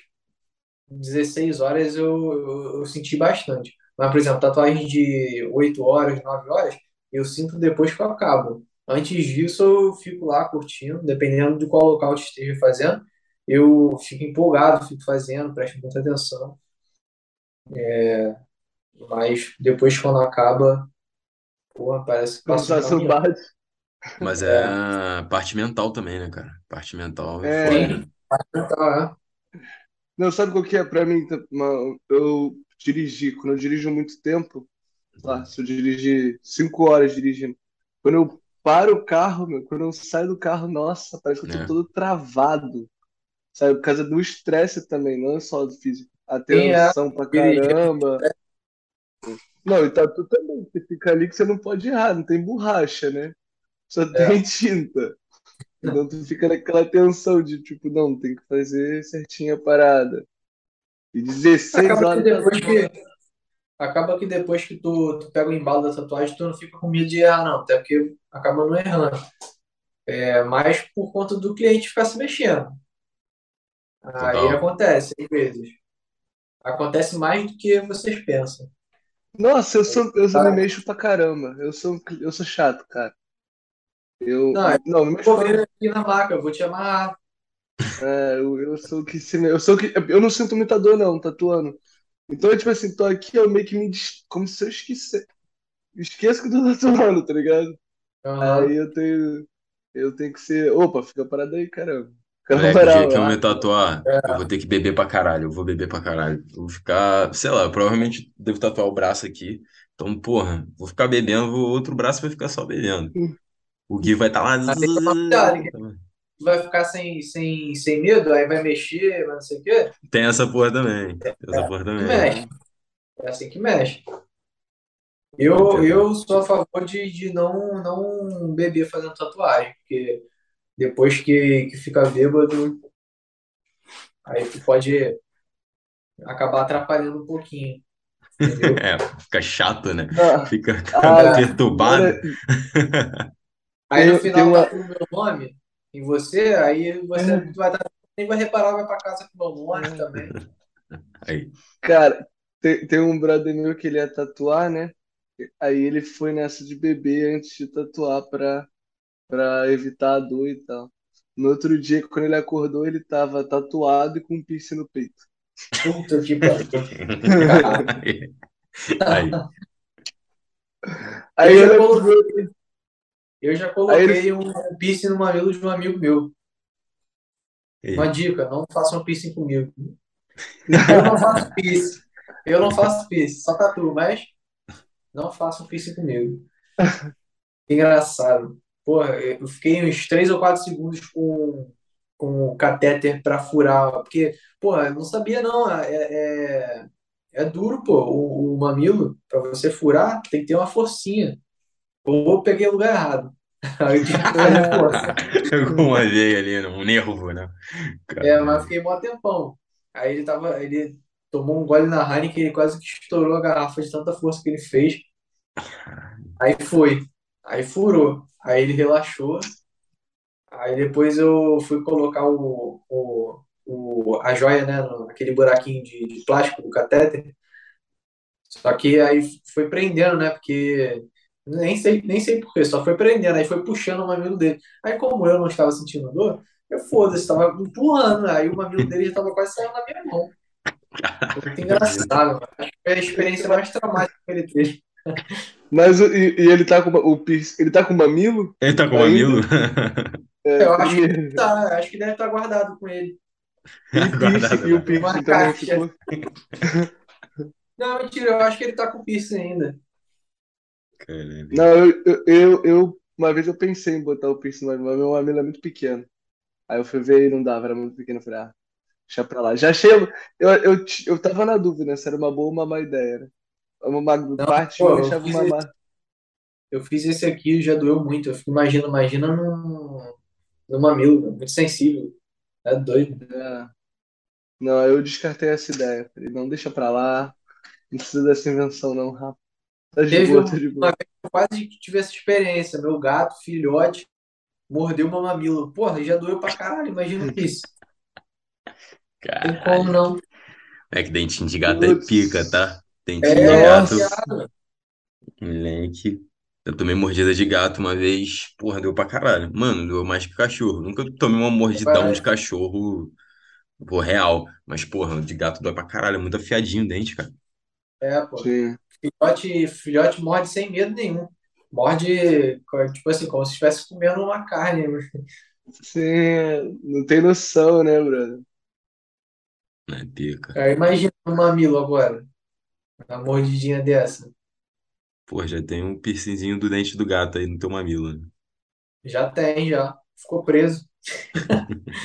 16 horas eu, eu, eu senti bastante. Mas, por exemplo, tatuagem de 8 horas, 9 horas, eu sinto depois que eu acabo. Antes disso, eu fico lá curtindo, dependendo de qual local eu esteja fazendo, eu fico empolgado, fico fazendo, presto muita atenção. Mas depois, quando acaba, porra, parece que passa um caminhão. bate. Mas é a parte mental também, né, cara? Parte mental é É. foda. Tá, Não, sabe qual que é pra mim? tá- uma- Eu dirigi, quando eu dirijo muito tempo, lá, se eu dirigir 5 horas dirigindo, quando eu paro o carro, meu, quando eu saio do carro, nossa, parece que eu tô É. todo travado. Sabe, por causa do estresse também, não é só do físico. A Sim, é. tensão pra caramba. Não, e tatu também, você fica ali que você não pode errar, não tem borracha, né? Só É. tem [LAUGHS] tinta. Então tu fica naquela tensão de tipo, não, tem que fazer certinho a parada. E 16 Acaba que horas depois tatuando. que, acaba que depois que tu, tu pega o embalo da tatuagem, tu não fica com medo de errar, não. Até porque acaba não errando. É mais por conta do cliente ficar se mexendo. Aí Total. acontece, às vezes. Acontece mais do que vocês pensam. Nossa, eu sou, eu me Tá? mexo pra caramba. Eu sou, eu sou chato, cara. Eu, Não, eu não, mexo vou vir aqui na maca, eu vou te amarrar. é, eu, eu sou que se, me- eu sou que, eu não sinto muita dor não, tatuando. Então, é tipo assim, tô aqui, eu meio que me, des- como se eu esquecesse, esqueço que eu tô tatuando, tá ligado? Aham. Aí eu tenho, eu tenho que ser, opa, fica parado aí, caramba. Moleque, o dia que eu lá. me tatuar, eu vou ter que beber pra caralho. Eu vou beber pra caralho. Eu vou ficar, sei lá, provavelmente devo tatuar o braço aqui. Então, porra, vou ficar bebendo, o outro braço vai ficar só bebendo. O Gui vai estar lá. Tomar cuidado, que tu vai ficar sem, sem, sem medo, aí vai mexer, vai não sei o quê. Tem essa porra também. Tem essa porra Que também. mexe. É assim que mexe. Eu, eu sou a favor de, de não, não beber fazendo tatuagem, porque depois que, que fica bêbado, aí tu pode acabar atrapalhando um pouquinho. entendeu? [LAUGHS] É, fica chato, né? Ah, Fica ah, perturbado. Aí no final tá uma. com o meu nome em você, aí você vai estar, nem vai reparar, vai pra casa com o meu nome também. [LAUGHS] Aí. Cara, tem, tem um brother meu que ele ia tatuar, né? Aí ele foi nessa de beber antes de tatuar pra, pra evitar a dor e tal. No outro dia, quando ele acordou, ele tava tatuado e com um piercing no peito. Puta que pariu. [LAUGHS] Aí. Aí Eu já coloquei, eu já Aí coloquei ele. um piercing no mamilo de um amigo meu. Uma dica, não façam piercing comigo. Eu não faço piercing. Eu não faço piercing, só tatu, mas não façam piercing comigo. [LAUGHS] Engraçado. Porra, eu fiquei uns 3 ou 4 segundos com, com o catéter pra furar, porque, porra, eu não sabia não, é, é, é duro, pô, o, o mamilo, pra você furar, tem que ter uma forcinha. Ou eu peguei o lugar errado. [LAUGHS] Aí eu tive que fazer força. Com uma veia ali, um nervo, né? É, mas fiquei mó tempão. Aí ele tava, ele tomou um gole na Heineken, ele quase que estourou a garrafa de tanta força que ele fez. Aí foi. Aí furou. Aí ele relaxou. Aí depois eu fui colocar o, o, o, a joia, né, naquele buraquinho de, de plástico do catéter. Só que aí foi prendendo, né? Porque nem sei, nem sei por quê, só foi prendendo, aí foi puxando o mamilo dele. Aí, como eu não estava sentindo dor, eu foda-se, estava empurrando. Aí o mamilo dele já estava quase saindo na minha mão. Foi muito [LAUGHS] engraçado, mano. Acho que foi a experiência mais traumática que ele teve. [LAUGHS] Mas o- e, e ele tá com o piercing, ele tá com mamilo Ele tá com ainda? mamilo? [LAUGHS] É, Eu acho que tá, acho que deve estar guardado com ele. E piercing, Guardado e o lá. piercing ficou. [LAUGHS] Não, mentira, eu acho que ele tá com piercing ainda. Caralho. Não, eu, eu, eu, eu- uma vez eu pensei em botar o piercing mas meu mamilo é muito pequeno. Aí eu fui ver e não dava, era muito pequeno. Eu falei, ah, deixa pra lá. Já achei. Eu, eu, eu tava na dúvida se era uma boa ou uma má ideia. Né? Uma Não, parte pô, uma esse, eu fiz esse aqui e já doeu muito. Eu fico imaginando, imagina no, no mamilo, muito sensível. É doido. É. Não, eu descartei essa ideia. Falei, não, deixa pra lá. Não precisa dessa invenção, não, rapaz. Tá de Teve boa, tá de uma boa. vez que eu quase tive essa experiência. Meu gato, filhote, mordeu meu mamilo. Porra, já doeu pra caralho, imagina [LAUGHS] isso. Tem como Caralho. não. É que dentinho de gato é Putz. pica, tá? Dentinho de É, gato, moleque. Eu tomei mordida de gato uma vez, porra, deu pra caralho. Mano, doeu mais que cachorro. Nunca tomei uma mordidão de cachorro, pô, real. Mas, porra, de gato dói pra caralho. É muito afiadinho o dente, cara. É, pô. Sim. Filhote, filhote morde sem medo nenhum. Morde, tipo assim, como se estivesse comendo uma carne. Sim, não tem noção, né, brother? Né, pica. Aí imagina um mamilo agora. Uma mordidinha dessa. Pô, já tem um piercingzinho do dente do gato aí no teu mamilo, né? Já tem, já. Ficou preso. [LAUGHS]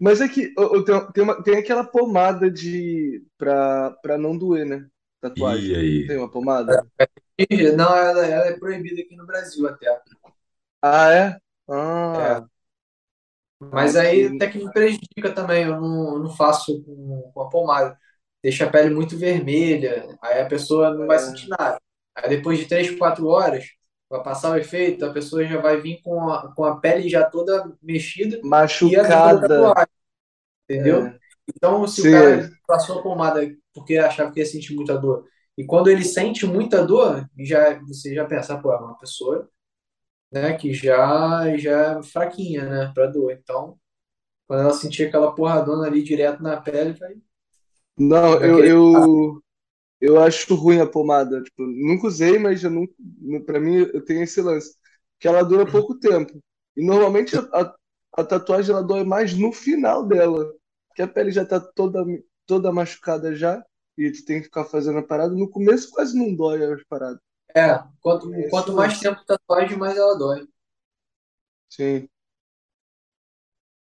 Mas é que ô, ô, tem, tem, uma- tem aquela pomada de pra, pra não doer, né? Tatuagem. E aí? Tem uma pomada? Não, ela, ela é proibida aqui no Brasil até. Ah, é? Ah, Mas aí até que me prejudica também. Eu não, eu não faço com, com a pomada. Deixa a pele muito vermelha. Aí a pessoa não vai É. sentir nada. Aí depois de 3, 4 horas, vai passar o efeito, a pessoa já vai vir com a, com a pele já toda mexida e machucada. tatuagem, entendeu? É. Então, se o Sim. cara passou a pomada porque achava que ia sentir muita dor, e quando ele sente muita dor, já, você já pensa, pô, é uma pessoa, né, que já, já é fraquinha, né, pra dor. Então, quando ela sentir aquela porradona ali direto na pele, vai, Não, eu, eu, eu acho ruim a pomada. Tipo, nunca usei, mas eu nunca, pra mim eu tenho esse lance. Que ela dura pouco tempo. E normalmente a, a, tatuagem ela dói mais no final dela. Que a pele já tá toda, toda machucada já. E tu tem que ficar fazendo a parada. No começo quase não dói as paradas. É, quanto, Esse quanto mais tempo tatuagem, mais ela dói. Sim.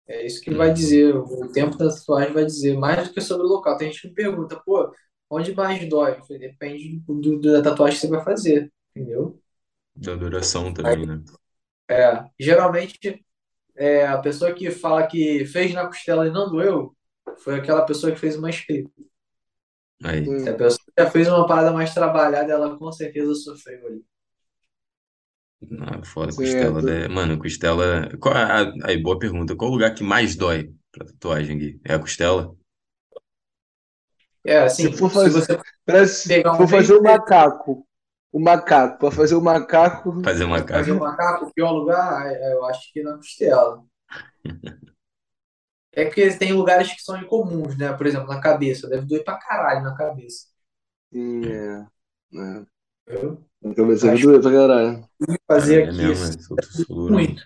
É isso que vai dizer, o tempo da tatuagem vai dizer, mais do que sobre o local. Tem gente que me pergunta, pô, onde mais dói? Falei, depende do, do- da tatuagem que você vai fazer, entendeu? Da duração também, né? É, geralmente, é, a pessoa que fala que fez na costela e não doeu, foi aquela pessoa que fez uma escrita. Aí. Se a pessoa já fez uma parada mais trabalhada, ela com certeza sofreu ali. Ah, foda, é, costela. tu- Da... Mano, costela. Qual... a- Aí, boa pergunta. Qual o lugar que mais dói pra tatuagem, Gui? É a costela? É, se assim, for se fazer, você parece, pegar um for fazer o macaco, o macaco, para fazer o macaco, Fazer uma fazer o caca. macaco, o pior lugar, é, eu acho que na costela. [LAUGHS] É porque tem lugares que são incomuns, né? Por exemplo, na cabeça. Deve doer pra caralho na cabeça. sim, é, é. Entendeu? A cabeça vai Acho doer pra caralho. fazer é aqui mesmo, assim, é. Durão. muito.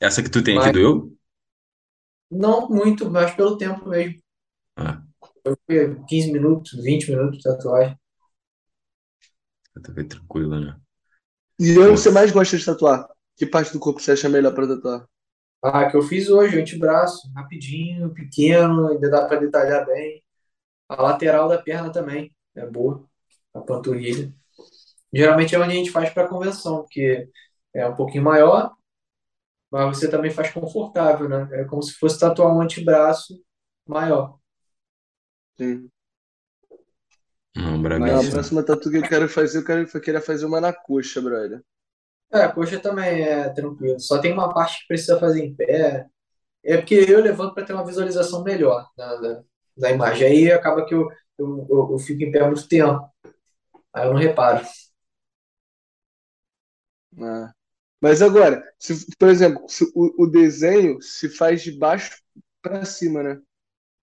Essa que tu tem aqui Mas doeu? não muito, mas pelo tempo mesmo. Ah, Foi 15 minutos, 20 minutos de tatuagem. tá bem tranquilo, né? E onde você mais gosta de tatuar? Que parte do corpo você acha melhor pra tatuar? Ah, que eu fiz hoje, antebraço, rapidinho, pequeno, ainda dá pra detalhar bem. A lateral da perna também é boa, a panturrilha. Geralmente é onde a gente faz para convenção, porque é um pouquinho maior, mas você também faz confortável, né? É como se fosse tatuar um antebraço maior. Sim. não, Mas a brabíssimo. próxima tatu que eu quero fazer, eu quero, eu queria fazer uma na coxa, brother. é, a coxa também é tranquilo. Só tem uma parte que precisa fazer em pé. É porque eu levanto para ter uma visualização melhor da, da, da imagem. Aí acaba que eu, eu, eu, eu fico em pé muito tempo. Aí eu não reparo. Ah. Mas agora, se, por exemplo, se o, o desenho se faz de baixo pra cima, né?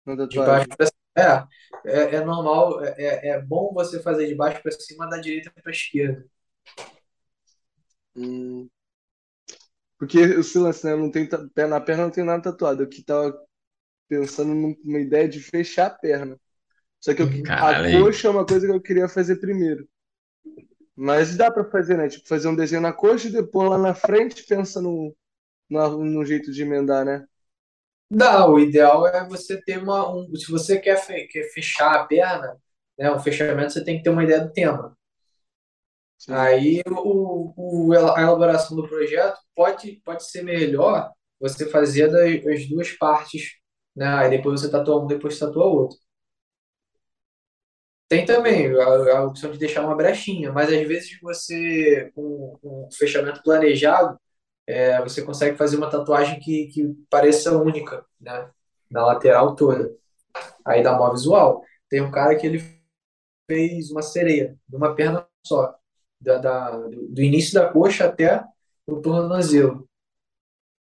Na De baixo para cima. É, é, é normal, é, é é bom você fazer de baixo para cima, da direita para esquerda. Hum. Porque o silêncio, né? Não tem na perna, não tem nada tatuado. Eu que tava pensando numa ideia de fechar a perna. Só que eu, Uhum. a coxa é uma coisa que eu queria fazer primeiro. Mas dá pra fazer, né? Tipo, fazer um desenho na coxa e depois lá na frente pensa no, no, no jeito de emendar, né? Dá, o ideal é você ter uma. Um, se você quer, fe- quer fechar a perna, né, um fechamento, você tem que ter uma ideia do tema. Sim. Aí o, o, a elaboração do projeto pode, pode ser melhor você fazer das, as duas partes, né? Aí depois você tatua um, depois tatua o outro. Tem também a, a opção de deixar uma brechinha, mas às vezes você, com, com um fechamento planejado, é, você consegue fazer uma tatuagem que, que pareça única, né? Na lateral toda. Aí dá mó visual. Tem um cara que ele fez uma sereia, de uma perna só, da, da- do, início da coxa até o tornozelo,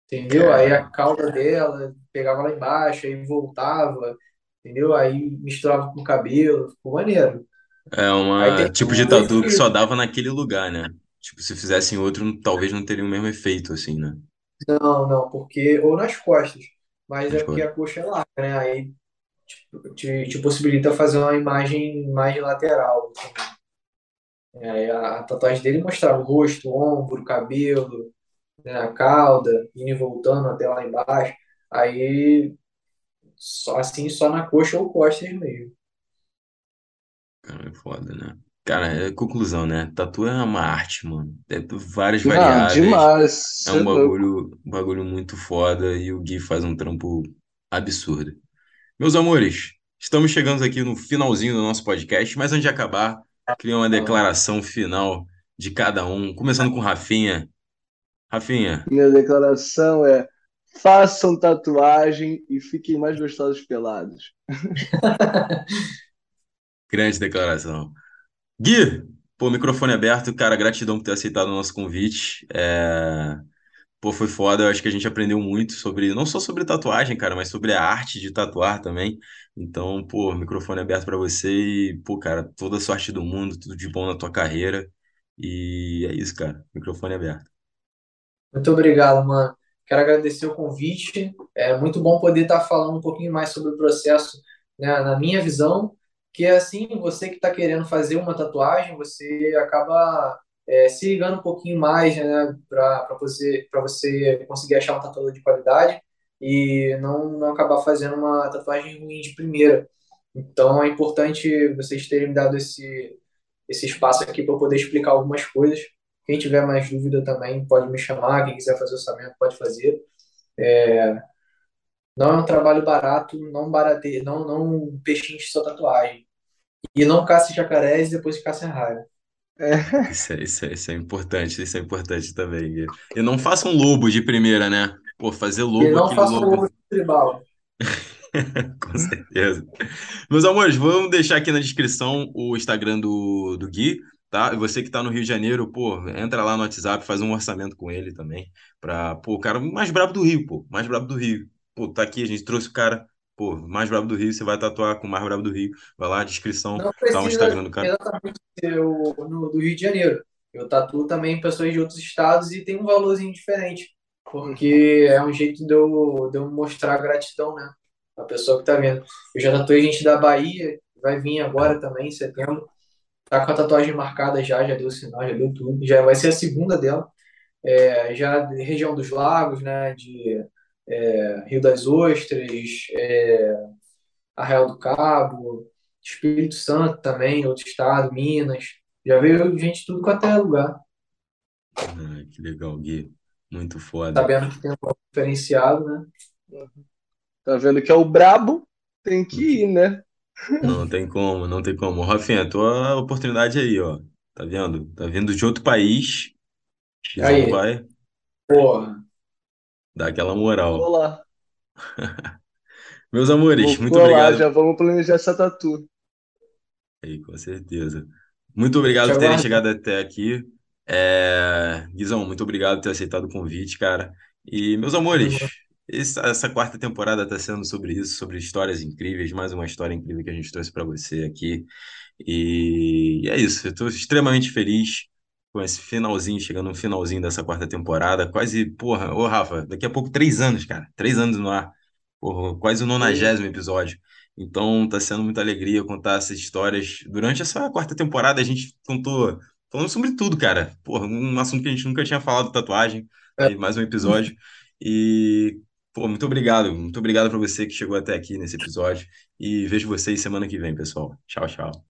entendeu? Aí a cauda dela pegava lá embaixo, aí voltava, entendeu? Aí misturava com o cabelo, ficou maneiro. é uma tipo de tatu que só dava naquele lugar, né? Tipo, se fizesse em outro, talvez não teria o mesmo efeito, assim, né? Não, não, porque, ou nas costas, mas é porque a coxa é larga, né? Aí tipo, te, te possibilita fazer uma imagem mais lateral. assim. É, Aí a, a tatuagem dele mostrava o rosto, o ombro, o cabelo, né, a cauda, indo e voltando até lá embaixo. Aí, só, assim, só na coxa ou costas mesmo. cara, é foda, né? Cara, é conclusão, né? Tatu é uma arte, mano. É várias Ah, variáveis. demais. É é um louco. bagulho, um bagulho muito foda e o Gui faz um trampo absurdo. Meus amores, estamos chegando aqui no finalzinho do nosso podcast, mas antes de acabar, queria uma declaração final de cada um, começando com Rafinha. Rafinha, Minha declaração é: façam tatuagem e fiquem mais gostosos pelados. [LAUGHS] grande declaração. Gui, pô, microfone aberto, cara, gratidão por ter aceitado o nosso convite. É, Pô, foi foda, eu acho que a gente aprendeu muito sobre, não só sobre tatuagem, cara, mas sobre a arte de tatuar também. Então, pô, microfone aberto pra você e, pô, cara, toda sorte do mundo, tudo de bom na tua carreira. E é isso, cara, microfone aberto. muito obrigado, mano. Quero agradecer o convite. É muito bom poder estar falando um pouquinho mais sobre o processo, né, na minha visão, que é assim, você que está querendo fazer uma tatuagem, você acaba é, se ligando um pouquinho mais, né, para você, você conseguir achar um tatuador de qualidade e não, não acabar fazendo uma tatuagem ruim de primeira. Então é importante vocês terem me dado esse, esse espaço aqui para eu poder explicar algumas coisas. Quem tiver mais dúvida também pode me chamar, quem quiser fazer orçamento pode fazer. Não é um trabalho barato, não barate, não, não pechinche sua tatuagem. E não caça jacarés e depois caça raiva. É. Isso é, isso é, isso é importante, isso é importante também, Gui. E não faça um lobo de primeira, né? Pô, fazer E lobo, não aquele faça um lobo. lobo tribal. [LAUGHS] Com certeza. Meus amores, vamos deixar aqui na descrição o Instagram do, do Gui, tá? E você que tá no Rio de Janeiro, pô, entra lá no WhatsApp, faz um orçamento com ele também, pra, pô, o cara mais brabo do Rio, pô, mais brabo do Rio. Pô, tá aqui, a gente trouxe o cara, pô, mais brabo do Rio, você vai tatuar com o mais brabo do Rio. Vai lá, descrição, Não tá o Instagram do cara. exatamente o, no, do Rio de Janeiro. Eu tatuo também pessoas de outros estados e tem um valorzinho diferente. Porque é um jeito de eu, de eu mostrar gratidão, né? A pessoa que tá vendo. Eu já tatuei gente da Bahia, vai vir agora também, em setembro. Tá com a tatuagem marcada já, já deu sinal, já deu tudo. Já vai ser a segunda dela. É, já de região dos lagos, né? De é, Rio das Ostras, é, Arraial do Cabo, Espírito Santo também, outro estado, Minas. Já veio gente tudo quanto é lugar. Ah, que legal, Gui. Muito foda. Sabendo que tem um diferenciado, né? Tá vendo que é o brabo? Tem que ir, né? Não tem como, não tem como. Rafinha, tua oportunidade aí, ó. Tá vendo? Tá vindo de outro país. Aí, vai porra. dar aquela Vou moral. lá. [LAUGHS] Meus amores, Vou muito colar, obrigado. já vamos planejar essa tatu. Aí, com certeza. Muito obrigado por terem chegado até aqui. É... Guizão, muito obrigado por ter aceitado o convite, cara. E, meus amores, essa, essa quarta temporada está sendo sobre isso, sobre histórias incríveis, mais uma história incrível que a gente trouxe para você aqui. E é isso, eu estou extremamente feliz com esse finalzinho, chegando no finalzinho dessa quarta temporada. Quase, porra, ô Rafa, daqui a pouco três anos, cara, três anos no ar. Porra, quase o nonagésimo episódio. Então tá sendo muita alegria contar essas histórias. Durante essa quarta temporada a gente contou falando sobre tudo, cara. Porra, um assunto que a gente nunca tinha falado, tatuagem. É. Mais um episódio. E, pô, muito obrigado. Muito obrigado para você que chegou até aqui nesse episódio. E vejo vocês semana que vem, pessoal. Tchau, tchau.